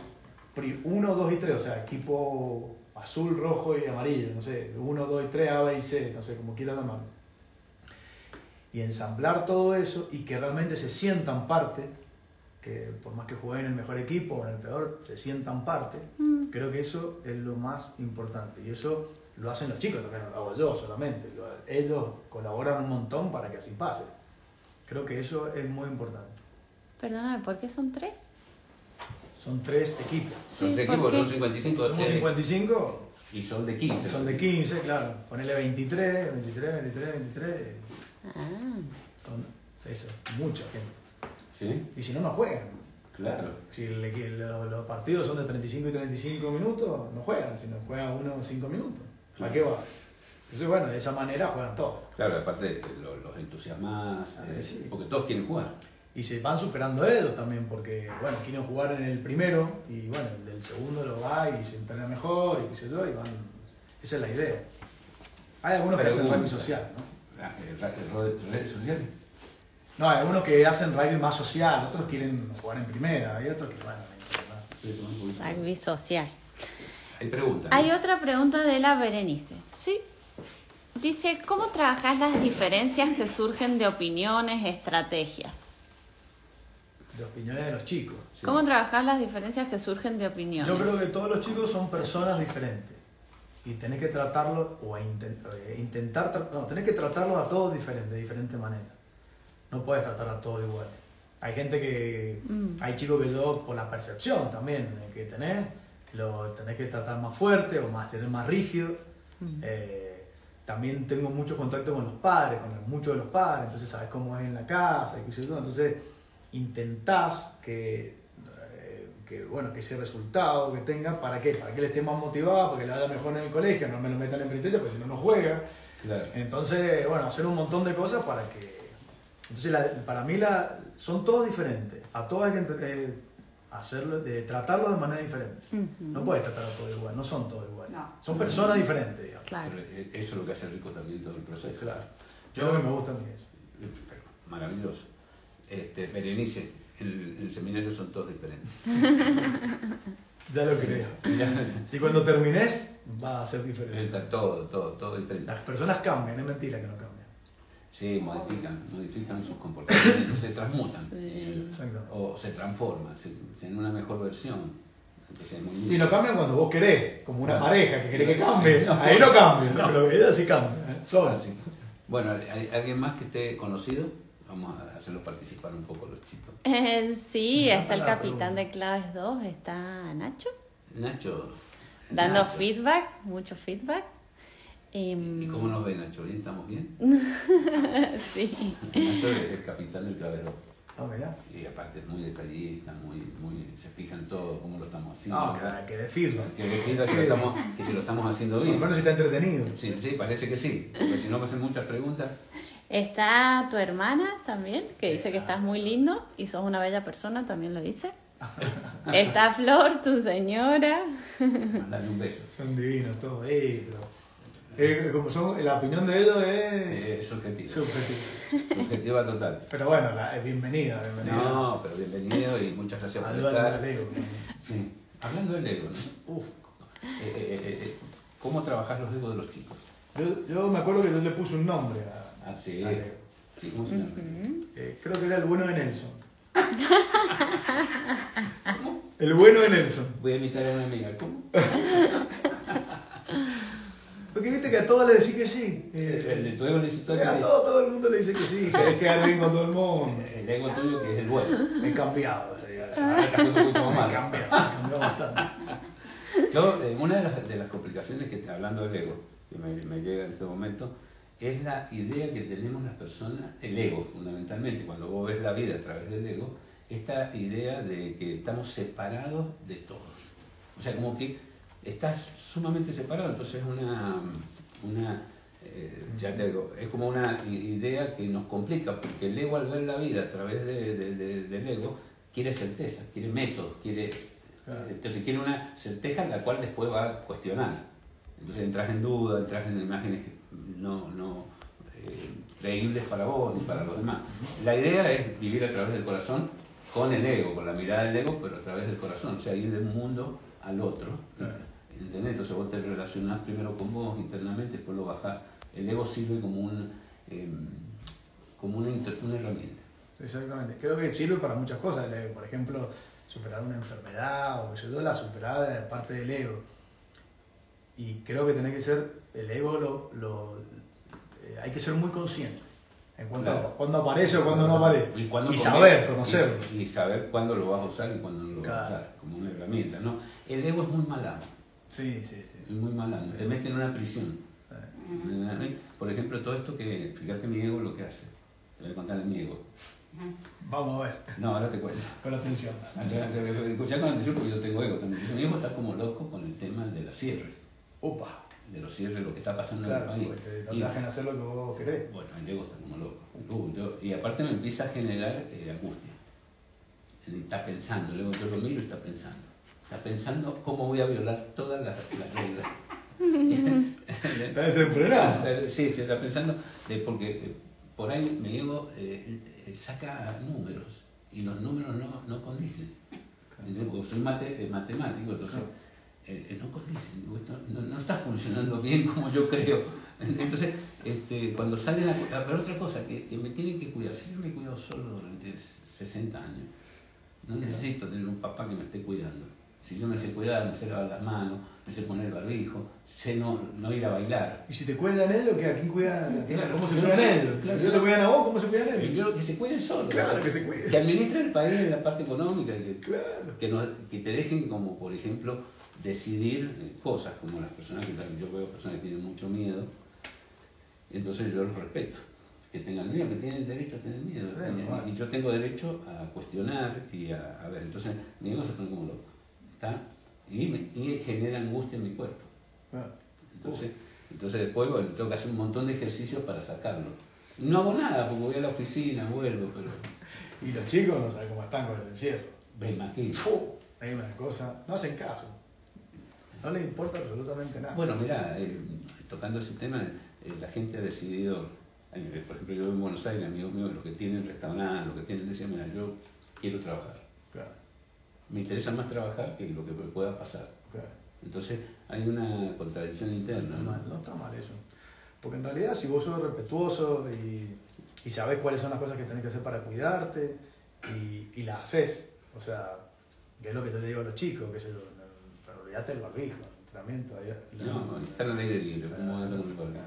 1, 2 y 3, o sea, equipo azul, rojo y amarillo, no sé, 1, 2 y 3, A, B y C, no sé, como quieras llamarlo. Y ensamblar todo eso y que realmente se sientan parte, que por más que jueguen en el mejor equipo o en el peor, se sientan parte, Mm. creo que eso es lo más importante. Y eso lo hacen los chicos, no lo hago yo solamente. Lo- ellos colaboran un montón para que así pase. Creo que eso es muy importante. Perdóname, ¿por qué son tres? Son tres equipos. Son tres ¿por equipos, son 55. Somos eh, 55, Y son de 15. son de 15, claro. Ponele 23, 23, 23, 23. Ah, Son eso, mucha gente. Sí, Y si no, no juegan. claro. Si el los, los partidos son de 35 y 35 minutos, no juegan, sino juegan uno o 5 minutos. ¿Para qué va? Entonces, bueno, de esa manera juegan todos. Claro, aparte lo- los entusiasmas, Ah, eh, sí. porque todos quieren jugar. Y se van superando ellos también, porque, bueno, quieren jugar en el primero y, bueno, el del segundo lo va y se entrena mejor y qué sé yo, y van... Esa es la idea. Hay algunos que hacen Pregunta. rugby social, ¿no? Ah, ¿Redes sociales? No, hay algunos que hacen rugby más social, otros quieren jugar en primera, hay otros que, bueno. Rugby social. Hay preguntas. Hay otra pregunta de la Berenice. Sí. Dice, ¿cómo trabajas las diferencias que surgen de opiniones, estrategias? De opiniones de los chicos. Sí. ¿Cómo trabajas las diferencias que surgen de opiniones? Yo creo que todos los chicos son personas diferentes y tenés que tratarlos o eh, intentar, no, tenés que tratarlos a todos diferentes, de diferente manera. No puedes tratar a todos iguales. Hay gente que, Mm. hay chicos que yo, por la percepción también eh, que tenés, lo tenés que tratar más fuerte o más, tener más rígido. Mm. Eh, también tengo mucho contacto con los padres, con muchos de los padres, entonces sabes cómo es en la casa y qué sé yo. Entonces intentás que, eh, que, bueno, que ese resultado que tenga, ¿para qué? Para que él esté más motivado, para que le vaya mejor en el colegio, no me lo metan en penitencia porque si no, no juega. Claro. Entonces, bueno, hacer un montón de cosas para que... Entonces, la- para mí la, son todos diferentes. A todos hay que eh, hacerlo, de, tratarlos de manera diferente. No puedes tratar a todos igual, no son todos iguales. No. Son personas diferentes, digamos. Claro. Pero, eh, eso es lo que hace rico también todo el proceso. Claro. Yo Yo- lo que me gusta a mí es. Maravilloso. Este, Berenice, en el, el seminario son todos diferentes. Ya lo creo. Ya, Y cuando termines, va a ser diferente. Está todo, todo, todo diferente. Las personas cambian, es mentira que no cambian. Sí, modifican, modifican sus comportamientos, se transmutan. Sí. eh, Exactamente. o se transforman, se, se- en una mejor versión. Entonces muy. Si no cambian cuando vos querés, como una Claro. pareja que quiere que cambie, No. ahí no cambia, pero ella sí cambia, ¿eh? sola. Así. Bueno, ¿hay alguien más que esté conocido? Vamos a hacerlos participar un poco los chicos. Eh, sí, Me está el capitán pregunta. de Claves 2, está Nacho, Nacho. dando Nacho. feedback, mucho feedback. Em, ¿Y cómo nos ve Nacho? ¿Bien? ¿Estamos bien? sí. Nacho es el capitán del clavedor. No, mirá. Y aparte es muy detallista, muy, muy, se fija en todo, cómo lo estamos haciendo. No, ¿verdad? que, de feedback. Que lo estamos, que si lo estamos haciendo Por lo bien. menos si está entretenido. Sí, sí, parece que sí. Porque si no hacen muchas preguntas. Está tu hermana también, que dice que estás muy lindo y sos una bella persona, también lo dice. Está Flor, tu señora. Mandale un beso. Son divinos todos. Eh, pero, eh, como son, la opinión de ellos es Eh, subjetivo. subjetiva. Subjetiva total. Pero bueno, la, es bienvenida, bienvenida. No, pero bienvenido y muchas gracias por estar. ego. Sí. Hablando del ego, ¿no? Uf. Eh, eh, eh, eh, ¿Cómo trabajar los egos de los chicos? Yo, yo me acuerdo que yo le puse un nombre a, Ah, sí. al ego. Sí, ¿cómo se llama? Eh, creo que era el bueno de Nelson. el bueno de Nelson. Voy a imitar a una amiga. ¿Cómo? Porque viste que a todos le decís que sí. El, Eh, el de tu ego necesita que a sí. todo, todo el mundo le dice que sí. Querés quedar bien con todo el mundo. El ego tuyo que es el bueno. He cambiado. está un poquito más He cambiado, he cambiado bastante. Yo, eh, una de las, de las complicaciones que, hablando del ego, que me, me llega en este momento, es la idea que tenemos las personas, el ego fundamentalmente, cuando vos ves la vida a través del ego, esta idea de que estamos separados de todo. O sea, como que estás sumamente separado, entonces es una, una eh, ya te digo, es como una idea que nos complica, porque el ego al ver la vida a través de- de- de- del ego, quiere certeza, quiere método, quiere Claro. entonces quiere una certeza la cual después va a cuestionar. Entonces entras en duda, entras en imágenes no, no eh, creíbles para vos ni para los demás. La idea es vivir a través del corazón con el ego, con la mirada del ego, pero a través del corazón, o sea, ir de un mundo al otro. ¿entendés? Entonces vos te relacionás primero con vos internamente, después lo bajás. El ego sirve como, un, eh, como una, una herramienta. Exactamente. Creo que sirve para muchas cosas el ego. Por ejemplo, superar una enfermedad o que yo, la superada de parte del ego. Y creo que tiene que ser, el ego lo, lo- eh, hay que ser muy consciente en cuanto Claro. cuando aparece o cuando no aparece. Y, cuándo Y saber, conocerlo. Y, y saber cuándo lo vas a usar y cuándo no lo vas a Claro. usar, como una herramienta. ¿no? El ego es muy malado, Sí, sí, sí. es muy malado, te mete en una prisión. Por ejemplo, todo esto que, fíjate mi ego lo que hace. Te voy a contar de mi ego. Vamos a ver, No, ahora te cuento. con atención. Escuchá con atención porque yo tengo ego también. Mi ego está como loco con el tema de los cierres. Upa. de los cierres, lo que está pasando Claro, en el país. porque te- no Y- te dejan hacer lo que vos querés. bueno, el ego está como loco. Uh, yo- y aparte me empieza a generar eh, angustia. Él está pensando, luego yo lo miro y está pensando. Está pensando cómo voy a violar todas las, las reglas. Está desenfrenado. Sí, sí, está pensando, de- porque eh, por ahí mi ego eh, eh, saca números y los números no, no condicen. ¿Entendés? Porque soy mate- eh, matemático, entonces eh, eh, no digo, esto no, no está funcionando bien como yo creo. Entonces, este, cuando salen a, a- Pero otra cosa, que, que me tienen que cuidar, si yo me cuido solo durante 60 años, no necesito tener un papá que me esté cuidando. Si yo me sé cuidar, me sé lavar las manos, me sé poner el barbijo, sé no, no ir a bailar. Y si te cuidan ellos, ¿qué? ¿a quién cuidan? Claro, ¿Cómo se cuidan ellos? claro. ¿Ellos te cuidan a vos? ¿Cómo se cuidan Yo ellos? quiero que se cuiden solos. Claro, que se cuiden. Que administren el país en la parte económica, que, Claro. que, no- que te dejen como, por ejemplo, decidir cosas, como las personas que yo veo personas que tienen mucho miedo, entonces yo los respeto. Que tengan miedo, que tienen derecho a tener miedo. Bueno, y, yo tengo derecho a cuestionar y a, a ver. Entonces mi ego se pone como loco. ¿Está? Y, me, y genera angustia en mi cuerpo. Claro. Entonces, entonces después bueno, tengo que hacer un montón de ejercicios para sacarlo. No hago nada porque voy a la oficina, vuelvo, pero Y los chicos no saben cómo están con el encierro. me imagino. Hay una cosa, no hacen caso. No les importa absolutamente nada. Bueno, mira, eh, tocando ese tema, eh, la gente ha decidido, eh, por ejemplo, yo en Buenos Aires, amigos míos, los que tienen restaurante, los que tienen, decían, mira, yo quiero trabajar. Claro, Me interesa más trabajar que lo que me pueda pasar. claro. Entonces hay una contradicción No interna. está ¿no? mal, no está mal eso. Porque en realidad, si vos sos respetuoso y, y sabés cuáles son las cosas que tenés que hacer para cuidarte y, y las haces, o sea, que es lo que yo le digo a los chicos, que pero olvídate del barbijo, el entrenamiento. ahí- No, están al aire libre, como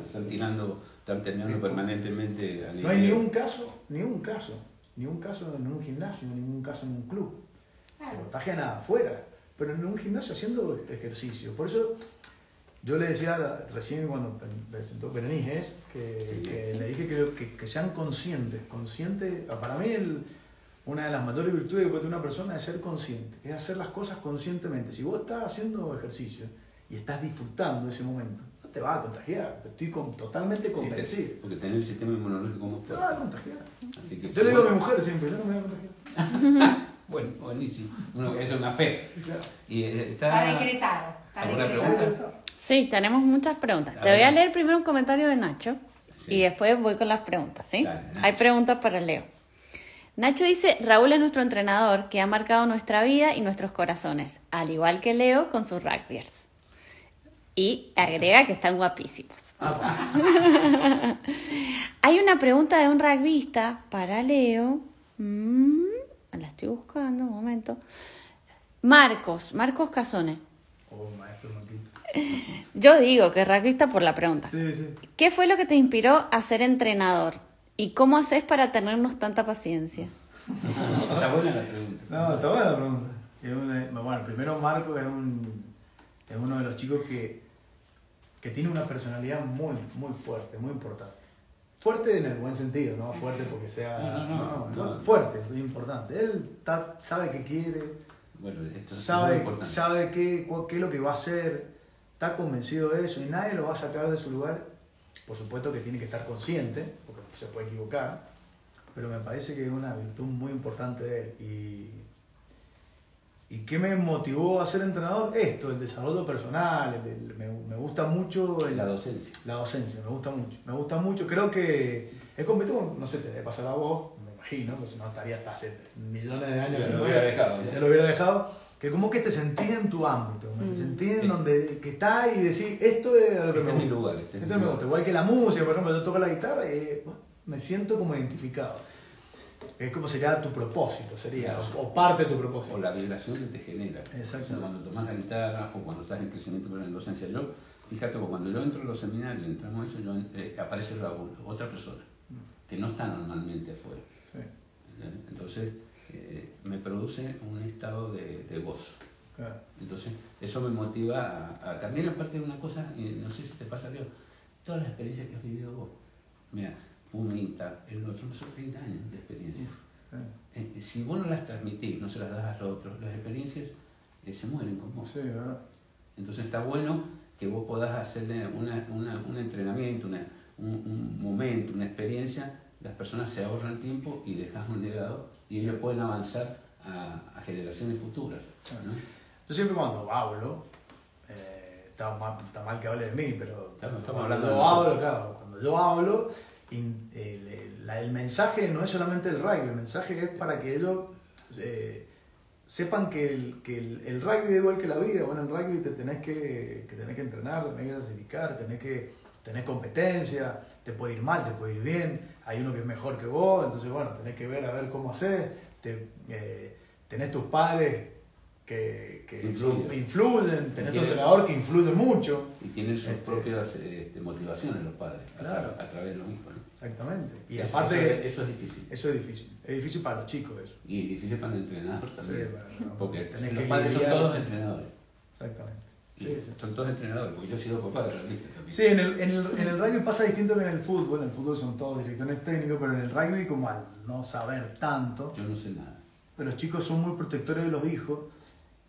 están tirando, están terminando permanentemente a No hay ni un caso, ni un caso, ni un caso en un gimnasio, ni un caso en un club. Se contagian afuera, pero en un gimnasio haciendo ejercicio. Por eso yo le decía recién cuando presentó Berenice que, que le dije que, que, que sean conscientes. conscientes para mí el- una de las mayores virtudes que puede tener una persona es ser consciente, es hacer las cosas conscientemente. Si vos estás haciendo ejercicio y estás disfrutando ese momento, no te vas a contagiar. Estoy con- totalmente Sí, convencido. te- porque tener el sistema inmunológico muy Te vas a fuerte. contagiar. Así que, Yo le digo a mi mujer siempre, yo no me voy a contagiar. Bueno, buenísimo. Bueno, eso es una fe. Claro. Y eh, Está está... decretado. Está ¿Alguna decretado. pregunta? Sí, tenemos muchas preguntas. A Te voy a leer primero un comentario de Nacho Sí. y después voy con las preguntas, ¿sí? Dale. Hay preguntas para Leo. Nacho dice, Raúl es nuestro entrenador que ha marcado nuestra vida y nuestros corazones, al igual que Leo con sus rugbyers. Y agrega que están guapísimos. Hay una pregunta de un rugbyista para Leo. Mm, la estoy buscando, un momento. Marcos, Marcos Casone. Oh, maestro. Yo digo que es rugbyista por la pregunta. Sí, sí. ¿Qué fue lo que te inspiró a ser entrenador? ¿Y cómo haces para tenernos tanta paciencia? Está buena la pregunta. No, está buena la pregunta. Es un- bueno, primero Marco es, un, es uno de los chicos que, que tiene una personalidad muy, muy fuerte, muy importante. Fuerte en el buen sentido, no fuerte porque sea... No, no, no, no. Fuerte, es importante. Él está- sabe qué quiere, Bueno, esto es muy sabe, importante. sabe qué, qué es lo que va a hacer, está convencido de eso y nadie lo va a sacar de su lugar. Por supuesto que tiene que estar consciente, porque se puede equivocar, pero me parece que es una virtud muy importante de él. Y, ¿Y qué me motivó a ser entrenador? Esto, el desarrollo personal, el- el- me, me gusta mucho el- La docencia. la docencia, me gusta mucho. Me gusta mucho, creo que es completo, no sé, te debe pasar a vos, me imagino, porque si no estaría hasta hace millones de años. Ya si lo no hubiera dejado, ya. Ya lo hubiera dejado. Que como que te sentís en tu ámbito, te Mm. sentís en Sí. donde que estás y decís, esto es lo que Este me es mi gusta. lugar. Este es Esto mi me lugar. gusta. Igual que la música, por ejemplo, yo toco la guitarra y bueno, me siento como identificado. Es como sería tu propósito, sería, Claro. o, o parte de tu propósito. O la vibración que te genera. Exacto. Cuando tomas la guitarra o cuando estás en crecimiento pero en docencia. Yo, fíjate, cuando yo entro a los seminarios, entramos a eso, yo, eh, aparece Raúl, otra persona, que no está normalmente afuera. Sí. Entonces, eh, me produce un estado de, de gozo. claro. Entonces, eso me motiva a, a- también, aparte de una cosa, no sé si te pasa, Leo, todas las experiencias que has vivido vos. Mira, Pumita, el otro, me son 30 años de experiencia. Sí. Eh, si vos no las transmitís, no se las das a los otros, las experiencias eh, se mueren con vos. Sí, ¿verdad? Entonces está bueno que vos podás hacerle una, una, un entrenamiento, una, un, un momento, una experiencia, las personas se ahorran tiempo y dejas un legado y ellos pueden avanzar a, a generaciones futuras. ¿no? Yo siempre cuando hablo, eh, está, mal, está mal que hable de mí, pero estamos hablando de yo nosotros. hablo, claro, cuando yo hablo, el, el- la- el mensaje no es solamente el rugby, el mensaje es para que ellos eh, sepan que, el, que el, el rugby es igual que la vida. Bueno, en rugby te tenés que, que tenés que entrenar, tenés que clasificar, tenés que tener competencia, te puede ir mal, te puede ir bien, hay uno que es mejor que vos, entonces bueno, tenés que ver a ver cómo haces, te, eh, tenés tus padres que, que Influyen. son- influyen, tenés tu entrenador que influye mucho. Y tienen sus Este- propias este, motivaciones los padres a, Claro. a través de lo mismo. ¿no? Exactamente. Y Eso- aparte, eso, eso es difícil. eso es difícil. Es difícil para los chicos eso. Y difícil para el entrenador también. Sí, bueno, porque tenés los padres son todos entrenadores. Exactamente. Y Sí, sí. Son todos entrenadores, porque yo he sido papá de rugbyista también. Sí, en el, en, el, en el rugby pasa distinto que en el fútbol. En el fútbol son todos directores técnicos, pero en el rugby, como al no saber tanto, Yo no sé nada. pero los chicos son muy protectores de los hijos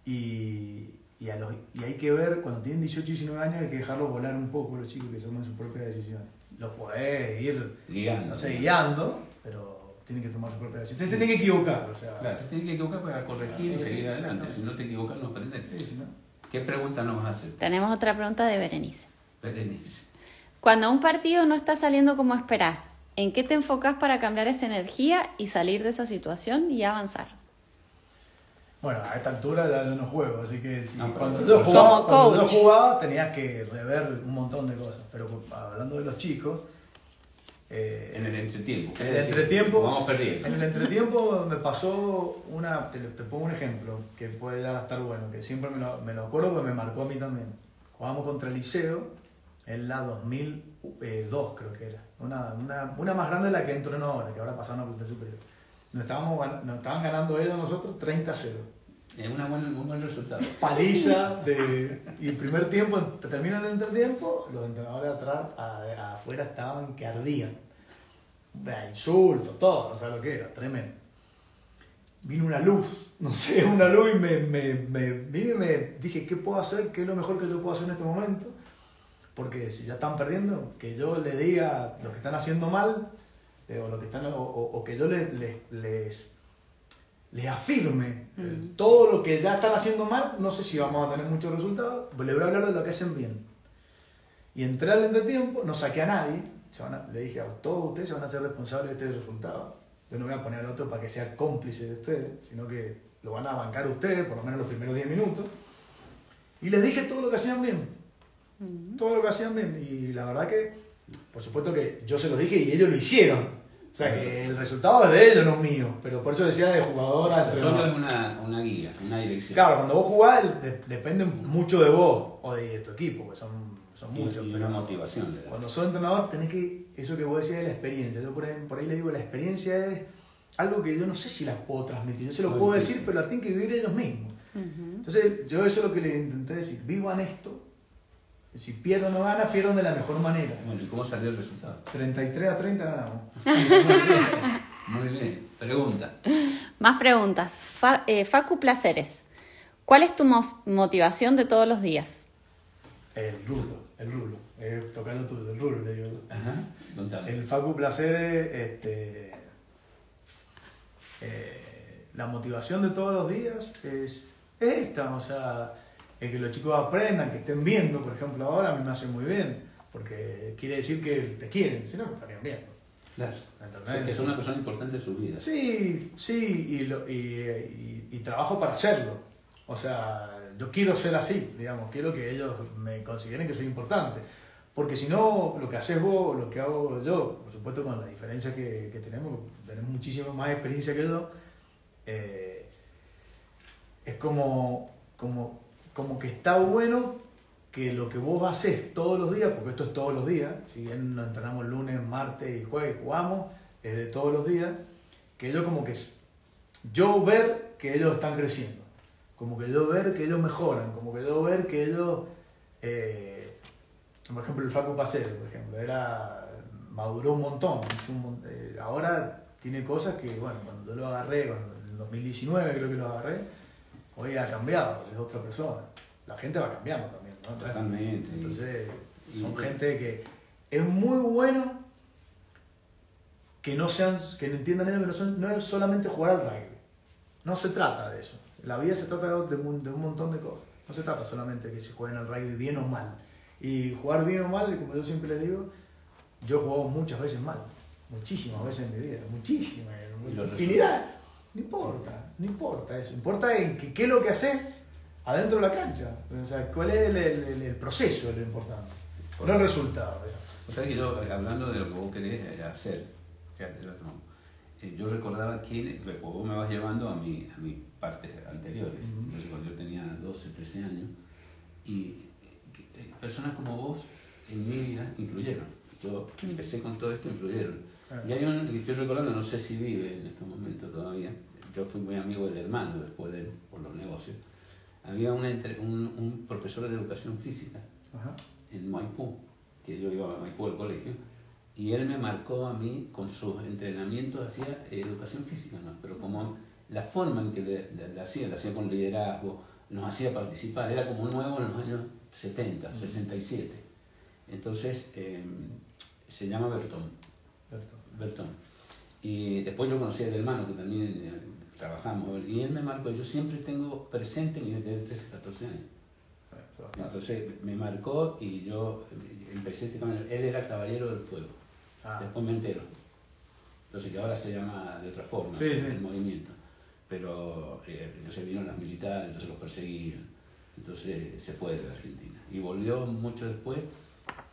y, y, a los, y hay que ver, cuando tienen 18 y 19 años, hay que dejarlos volar un poco los chicos que tomen sus propias decisiones. Los podés ir, Guiando. no sé, guiando, pero tienen que tomar sus propias decisiones. Se tienen que equivocar, o sea. Claro, se tiene que equivocar para corregir y seguir adelante. Si no te equivocas, no aprendes. Sí. ¿Qué pregunta nos vas a hacer? Tenemos otra pregunta de Berenice. Berenice. Cuando un partido no está saliendo como esperás, ¿en qué te enfocas para cambiar esa energía y salir de esa situación y avanzar? Bueno, a esta altura ya no juego, así que si- No, cuando, yo jugaba, cuando yo jugaba tenías que rever un montón de cosas. Pero hablando de los chicos, eh, En el entretiempo. en el entretiempo, Vamos perdiendo. en el entretiempo me pasó una, te, te pongo un ejemplo que puede llegar a estar bueno, que siempre me lo, me lo acuerdo porque me marcó a mí también. Jugábamos contra el Liceo en la 2002 creo que era, una, una, una más grande de la que entrenó ahora, que ahora pasaron a superior. Nos, estábamos, nos estaban ganando ellos a nosotros 30 a 0 Es un buen resultado. paliza de, y el primer tiempo, te termina el entretiempo, los entrenadores atrás, a- afuera estaban que ardían. Insultos, todo, no sabes lo que era, tremendo. Vino una luz, no sé, una luz y me, me, me vine y me dije, ¿qué puedo hacer? ¿Qué es lo mejor que yo puedo hacer en este momento? Porque si ya están perdiendo, que yo le diga lo que están haciendo mal, eh, o, lo que están, o, que yo le- le- les, les afirme Mm. todo lo que ya están haciendo mal, no sé si vamos a tener muchos resultados, pues le voy a hablar de lo que hacen bien. Y entré al entretiempo, no saqué a nadie, se van a- le dije a todos ustedes se van a ser responsables de este resultado. Yo no voy a poner al otro para que sea cómplice de ustedes, sino que lo van a bancar ustedes, por lo menos los primeros 10 minutos. Y les dije todo lo que hacían bien todo lo que hacían bien. Y la verdad que, por supuesto que yo se lo dije y ellos lo hicieron. O sea que el resultado es de ellos, no mío. Pero por eso decía de jugador a Todo es entrenador. una, una guía, una dirección. Claro, cuando vos jugás de- depende mucho de vos o de tu equipo, que son, son Y- muchos. y pero una motivación. cuando sos entrenador tenés que, eso que vos decías de la experiencia. Yo por ahí, por ahí le digo, la experiencia es algo que yo no sé si la puedo transmitir. Yo se lo Muy puedo decir, pero la tienen que vivir ellos mismos. Entonces, yo eso es lo que le intenté decir. Vivan esto. Si pierdo o no gana, pierdan de la mejor manera. Bueno, ¿y cómo salió el resultado? 33 a 30 ganamos. Muy bien. Pregunta. Más preguntas. Fa- eh, Facu Placeres. ¿Cuál es tu motivación de todos los días? El rulo, el rulo. Eh, tocando tú, el rulo, le digo. Ajá. El Facu Placeres, este, eh, la motivación de todos los días es, es esta, o sea, el que los chicos aprendan, que estén viendo, por ejemplo, ahora a mí me hace muy bien, porque quiere decir que te quieren, si no, no estarían viendo. Claro. ¿entendés? O sea, que es una persona importante en su vida. Sí, sí, y, lo- y, y- y trabajo para hacerlo. O sea, yo quiero ser así, digamos, quiero que ellos me consideren que soy importante. Porque si no, lo que haces vos, lo que hago yo, por supuesto con la diferencia que, que tenemos, tenemos muchísima más experiencia que yo, eh, es como, como, como que está bueno que lo que vos haces todos los días, porque esto es todos los días, si bien nos entrenamos lunes, martes y jueves jugamos, es de todos los días, que ellos como que, yo ver que ellos están creciendo, como que yo ver que ellos mejoran, como que yo ver que ellos, eh, por ejemplo el Facu Pacero, por ejemplo, era, maduró un montón, eh, ahora tiene cosas que, bueno, cuando yo lo agarré, cuando, en el 2019 creo que lo agarré, hoy ha cambiado, es otra persona. la gente va cambiando también, ¿no? Totalmente. Entonces, son gente que es muy bueno que no sean, que no entiendan eso, que no, son- no es solamente jugar al rugby. No se trata de eso. La vida se trata de, un, de un montón de cosas. No se trata solamente de que se jueguen al rugby bien o mal. Y jugar bien o mal, como yo siempre les digo, yo he jugado muchas veces mal. Muchísimas veces en mi vida. Muchísimas. Infinidad. No importa. No importa eso. Importa en que, qué es lo que haces adentro de la cancha. O sea, cuál es el, el- el- el proceso es lo importante. No el resultado. digamos. O sea que yo, hablando de lo que vos querés eh, hacer. Eh, yo recordaba que pues, vos me vas llevando a, mi, a mis partes anteriores. Entonces, cuando yo tenía 12, 13 años, y eh, personas como vos en mi vida influyeron. Yo empecé con todo esto, influyeron. Claro. Y hay un, que estoy recordando, no sé si vive en este momento todavía, yo fui muy amigo del hermano después de él, por los negocios. Había una entre- un, un profesor de educación física Ajá. en Maipú, que yo iba a Maipú al colegio, y él me marcó a mí con sus entrenamientos, hacía educación física, ¿no? pero como la forma en que le, le- le hacía, le hacía con liderazgo, nos hacía participar, era como nuevo en los años 70, 67. Entonces, eh, se llama Bertón. Cierto. Bertón. Y después yo conocí al hermano que también eh, trabajamos, y él me marcó, yo siempre tengo presente mi desde 13, 14 años. Bastante. Entonces me marcó y yo empecé este camino. Él era caballero del fuego. Ah, Después me entero. Entonces que ahora se llama de otra forma Sí, sí. el movimiento. Pero eh, entonces vino las militares, entonces los perseguían. Entonces se fue de la Argentina. Y volvió mucho después.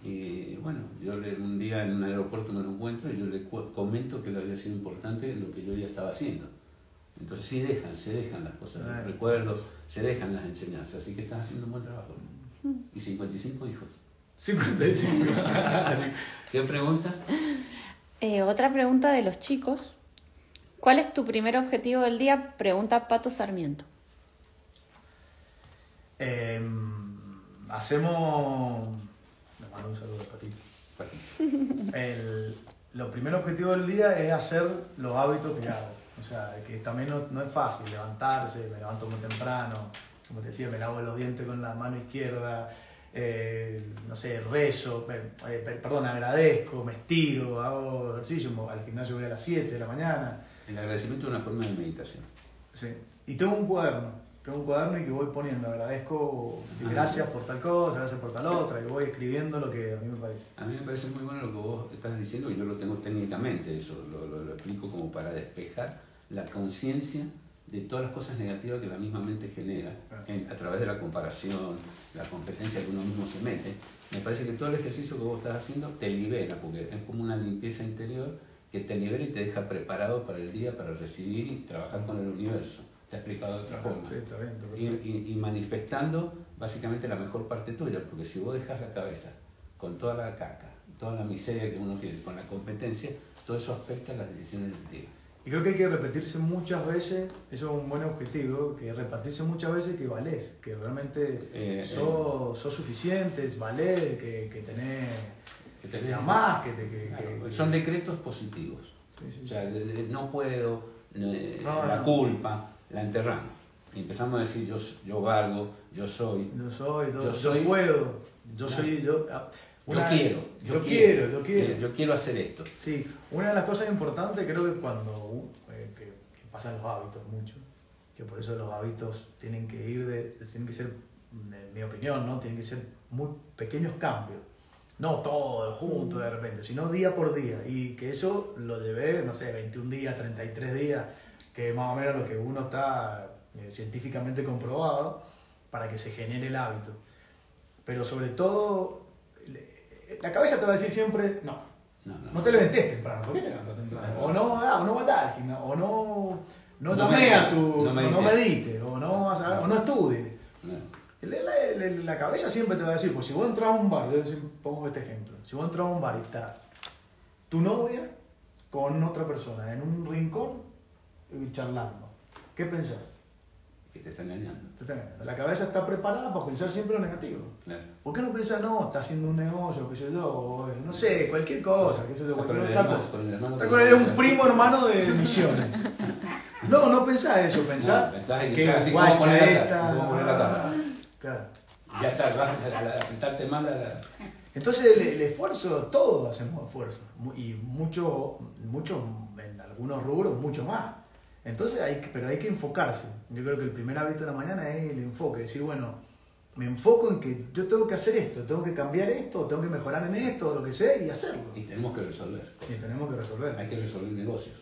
Y bueno, yo le- un día en un aeropuerto me lo encuentro y yo le comento que le había sido importante lo que yo ya estaba haciendo. Entonces sí dejan, se dejan las cosas, los recuerdos, se dejan las enseñanzas. Así que estás haciendo un buen trabajo. Y 55 hijos. 55. Así. ¿Qué pregunta? Eh, otra pregunta de los chicos. ¿Cuál es tu primer objetivo del día? Pregunta Pato Sarmiento. Em, hacemos. Mando un saludo para ti. El, lo primer objetivo del día es hacer los hábitos que hago. O sea, que también no, no es fácil levantarse, me levanto muy temprano, como te decía, me lavo los dientes con la mano izquierda, eh, no sé, rezo, eh, pe- perdón, agradezco, me estiro, hago ejercicio, al gimnasio voy a las 7 de la mañana. El agradecimiento es una forma de meditación. Sí. Y tengo un cuaderno, tengo un cuaderno y que voy poniendo, agradezco, y Ah. gracias por tal cosa, gracias por tal otra, y voy escribiendo lo que a mí me parece. A mí me parece muy bueno lo que vos estás diciendo, y yo lo tengo técnicamente, eso lo, lo- lo explico como para despejar la conciencia de todas las cosas negativas que la misma mente genera en- a través de la comparación, la competencia que uno mismo se mete. Me parece que todo el ejercicio que vos estás haciendo te libera, porque es como una limpieza interior que te libera y te deja preparado para el día, para recibir y trabajar con el universo. Te he explicado de otra forma. Sí, está bien, está Y, perfecto. y- y manifestando básicamente la mejor parte tuya, porque si vos dejas la cabeza con toda la caca, toda la miseria que uno tiene, con la competencia, todo eso afecta las decisiones del día. Y creo que hay que repetirse muchas veces, eso es un buen objetivo, que repetirse muchas veces que valés, que realmente Eh, sos, sos suficientes, valés, que, que tenés, Que que te te amás, que te... Que, Claro, que- son decretos positivos. Sí, sí, O sí. sea, de- no puedo, eh, No, la no. culpa, la enterramos. Y empezamos a decir yo, yo valgo, yo soy. Yo soy, yo, Yo yo soy- puedo, yo Claro. soy, yo... ah, Yo una- quiero, yo quiero, yo quiero. Yo quiero hacer esto. Sí, una de las cosas importantes creo que cuando uh, eh, que, que pasan los hábitos mucho, que por eso los hábitos tienen que ir de, tienen que ser, en mi opinión, ¿no? Tienen que ser muy pequeños cambios. No todo junto de repente, sino día por día. Y que eso lo llevé, no sé, 21 días, 33 días, que es más o menos lo que uno está eh, científicamente comprobado para que se genere el hábito. Pero sobre todo, la cabeza te va a decir siempre, no, No, no, no te levantes temprano, ¿por qué te levantas temprano? O no, ah, o no gimnasio, o no, no, No llamé a tu, no o no medites, o no, o no estudies. No. La, la- la- cabeza siempre te va a decir, pues si vos entras a un bar, yo pongo este ejemplo, si vos entras a un bar y está tu novia con otra persona en un rincón charlando, ¿qué pensás? Que te están engañando. Te está engañando. La cabeza está preparada para pensar siempre lo negativo. Claro. ¿Por qué no pensás, no, está haciendo un negocio, qué sé yo, o, no sé, cualquier cosa, qué sé yo, Está cualquier otra cosa? Está que con él, un primo hermano de misiones. No, no pensás eso, pensás No, pensás en que así guacha poner la esta. como poner la cara. Claro. Ya está, a, sentarte mal a la... Entonces el, el esfuerzo, todos hacemos esfuerzo. Y mucho, mucho, en algunos rubros, mucho más. Entonces hay que, pero hay que enfocarse. Yo creo que el primer hábito de la mañana es el enfoque. Decir, bueno, me enfoco en que yo tengo que hacer esto, tengo que cambiar esto, tengo que mejorar en esto, lo que sea, y hacerlo. Y tenemos que resolver Y tenemos que resolver. Hay que resolver negocios.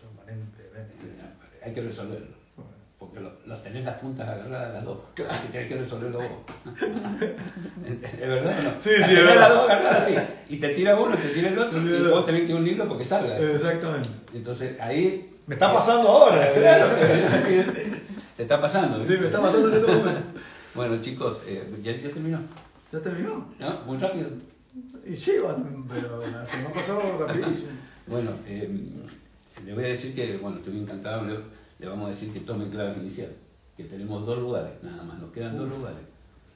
Hay que resolverlo. Porque lo- los tenés las puntas agarradas las dos. Así que tenés que resolverlo vos. ¿Es verdad o no? Sí, sí, Las es tenés verdad. las dos agarradas así. Y te tira uno, te tira el otro, y vos tenés que unirlo porque salga. Exactamente. Entonces ahí. Me está pasando ahora. Claro, te está pasando. Sí, me está pasando en este momento. Bueno, chicos, eh, ¿ya, ya terminó? ¿Ya terminó? ¿No? Muy rápido. Y sí, pero se me ha pasado rapidísimo. Bueno, eh, le voy a decir que, bueno, estoy encantado, le, le vamos a decir que tome clave inicial, que tenemos dos lugares, nada más, nos quedan dos lugares.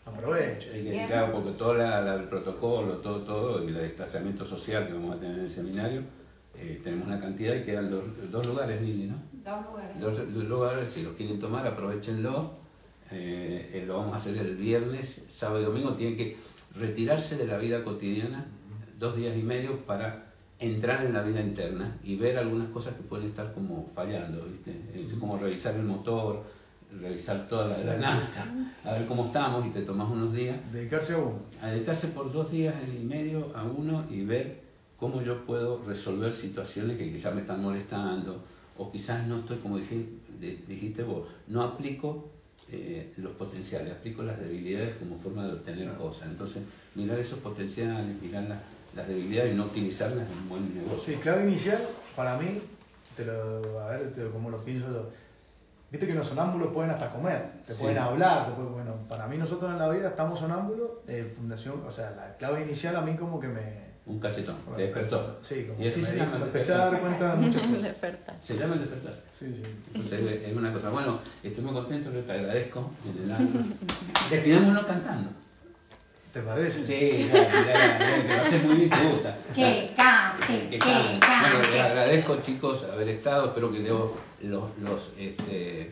Aprovecho. Hay que- claro, porque todo la- la- el protocolo, todo, todo, y el desplazamiento social que vamos a tener en el seminario, eh, tenemos una cantidad y quedan dos, dos lugares, Lili, ¿no? Dos lugares. Dos, dos lugares, si los quieren tomar, aprovechenlo. Eh, eh, lo vamos a hacer el viernes, sábado y domingo. Tienen que retirarse de la vida cotidiana dos días y medio para entrar en la vida interna y ver algunas cosas que pueden estar como fallando, ¿viste? Es como revisar el motor, revisar toda la, la nafta, a ver cómo estamos y te tomas unos días Dedicarse a uno. a dedicarse por dos días y medio a uno y ver cómo yo puedo resolver situaciones que quizás me están molestando o quizás no estoy, como dije, dijiste vos, no aplico eh, los potenciales, aplico las debilidades como forma de obtener cosas. Entonces, mirar esos potenciales, mirar las, las debilidades y no utilizarlas en un buen negocio. Sí, clave inicial, para mí, te lo, a ver te- cómo lo pienso yo. Viste que los sonámbulos pueden hasta comer, te Sí. pueden hablar, te pueden- bueno, para mí nosotros en la vida estamos sonámbulos, eh, fundación, o sea, la clave inicial a mí como que me... Un cachetón, te despertó. Sí, como Y así se llama empecé a dar cuenta de muchas cosas. Despertar. Se llama el despertar. Sí, sí. Entonces es- una cosa. Bueno, estoy muy contento, te agradezco. Despidámonos cantando. ¿Te parece? Sí, ya, ya, ya, que a ser muy bien, te gusta. Que cante, Que cante. Bueno, les agradezco chicos haber estado, espero que Leo los, los, este,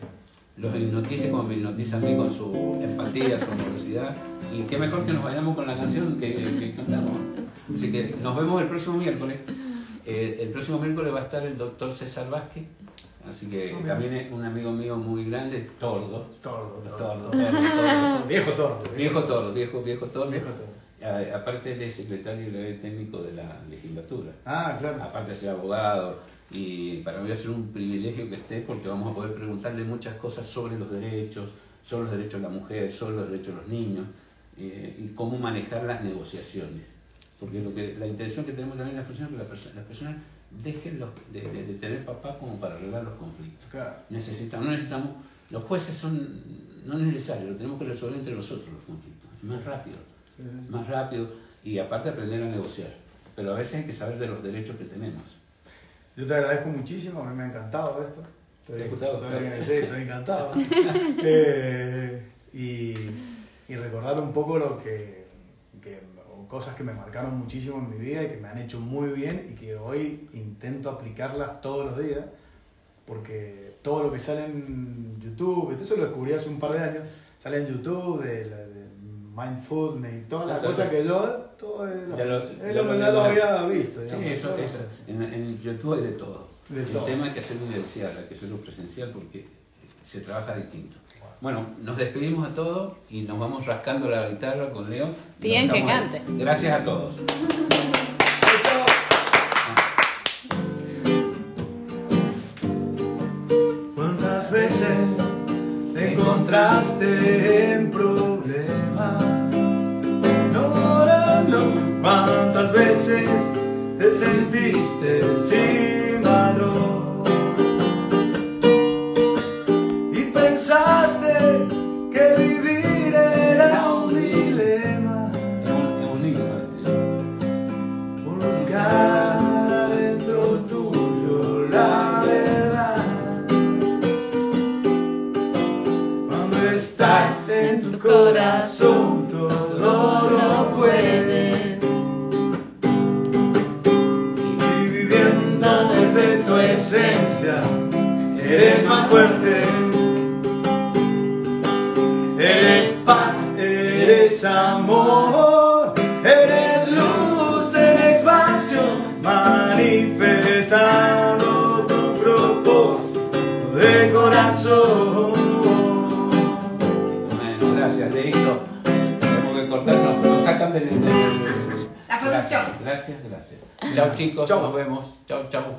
los hipnotice como me hipnotiza a mí con su empatía, su amorosidad. Y qué mejor que nos vayamos con la canción que, que cantamos. Así que nos vemos el próximo miércoles. Eh, el próximo miércoles va a estar el doctor César Vázquez, así que también es un amigo mío muy grande, tordo. Tordo, Tordo, tordo. tordo, tordo. Viejo tordo. Viejo tordo, viejo, viejo tordo. Viejo tordo. Aparte él es secretario legal técnico de la legislatura. Ah, claro. Aparte de ser abogado. Y para mí va a ser un privilegio que esté porque vamos a poder preguntarle muchas cosas sobre los derechos, sobre los derechos de la mujer, sobre los derechos de los niños eh, y cómo manejar las negociaciones. Porque lo que, la intención que tenemos también en la función es que la perso- las personas dejen los- de, de- de tener papá como para arreglar los conflictos. Claro. Necesitamos, no necesitamos, los jueces son, no es necesario, lo tenemos que resolver entre nosotros los conflictos, es más rápido Sí, más rápido y aparte aprender a negociar. Pero a veces hay que saber de los derechos que tenemos. Yo te agradezco muchísimo, a mí me ha encantado esto. Estoy, estoy- encantado. Eh, y, y recordar un poco lo que, cosas que me marcaron muchísimo en mi vida y que me han hecho muy bien y que hoy intento aplicarlas todos los días. Porque todo lo que sale en YouTube, esto eso lo descubrí hace un par de años, sale en YouTube de, la- de Mindfulness y todas las Claro, cosas que yo, todo es lo, Ya es que lo había- visto. Sí, eso, eso. En, en YouTube hay de todo. De El todo. tema hay que hacerlo evidencial, hay que hacerlo presencial porque se trabaja distinto. Bueno, nos despedimos a todos y nos vamos rascando la guitarra con Leo. Bien que cante. Gracias a todos. ¿Cuántas veces te encontraste en problemas? No, no, no. ¿Cuántas veces te sentiste sin más fuerte. Eres paz, eres amor, eres luz en expansión, manifestado tu propósito de corazón. Bueno, gracias, Leito. Tengo que cortarnos, nos sacan del... La producción. Gracias, gracias. Chao chicos, chau. nos vemos. Chao, chao.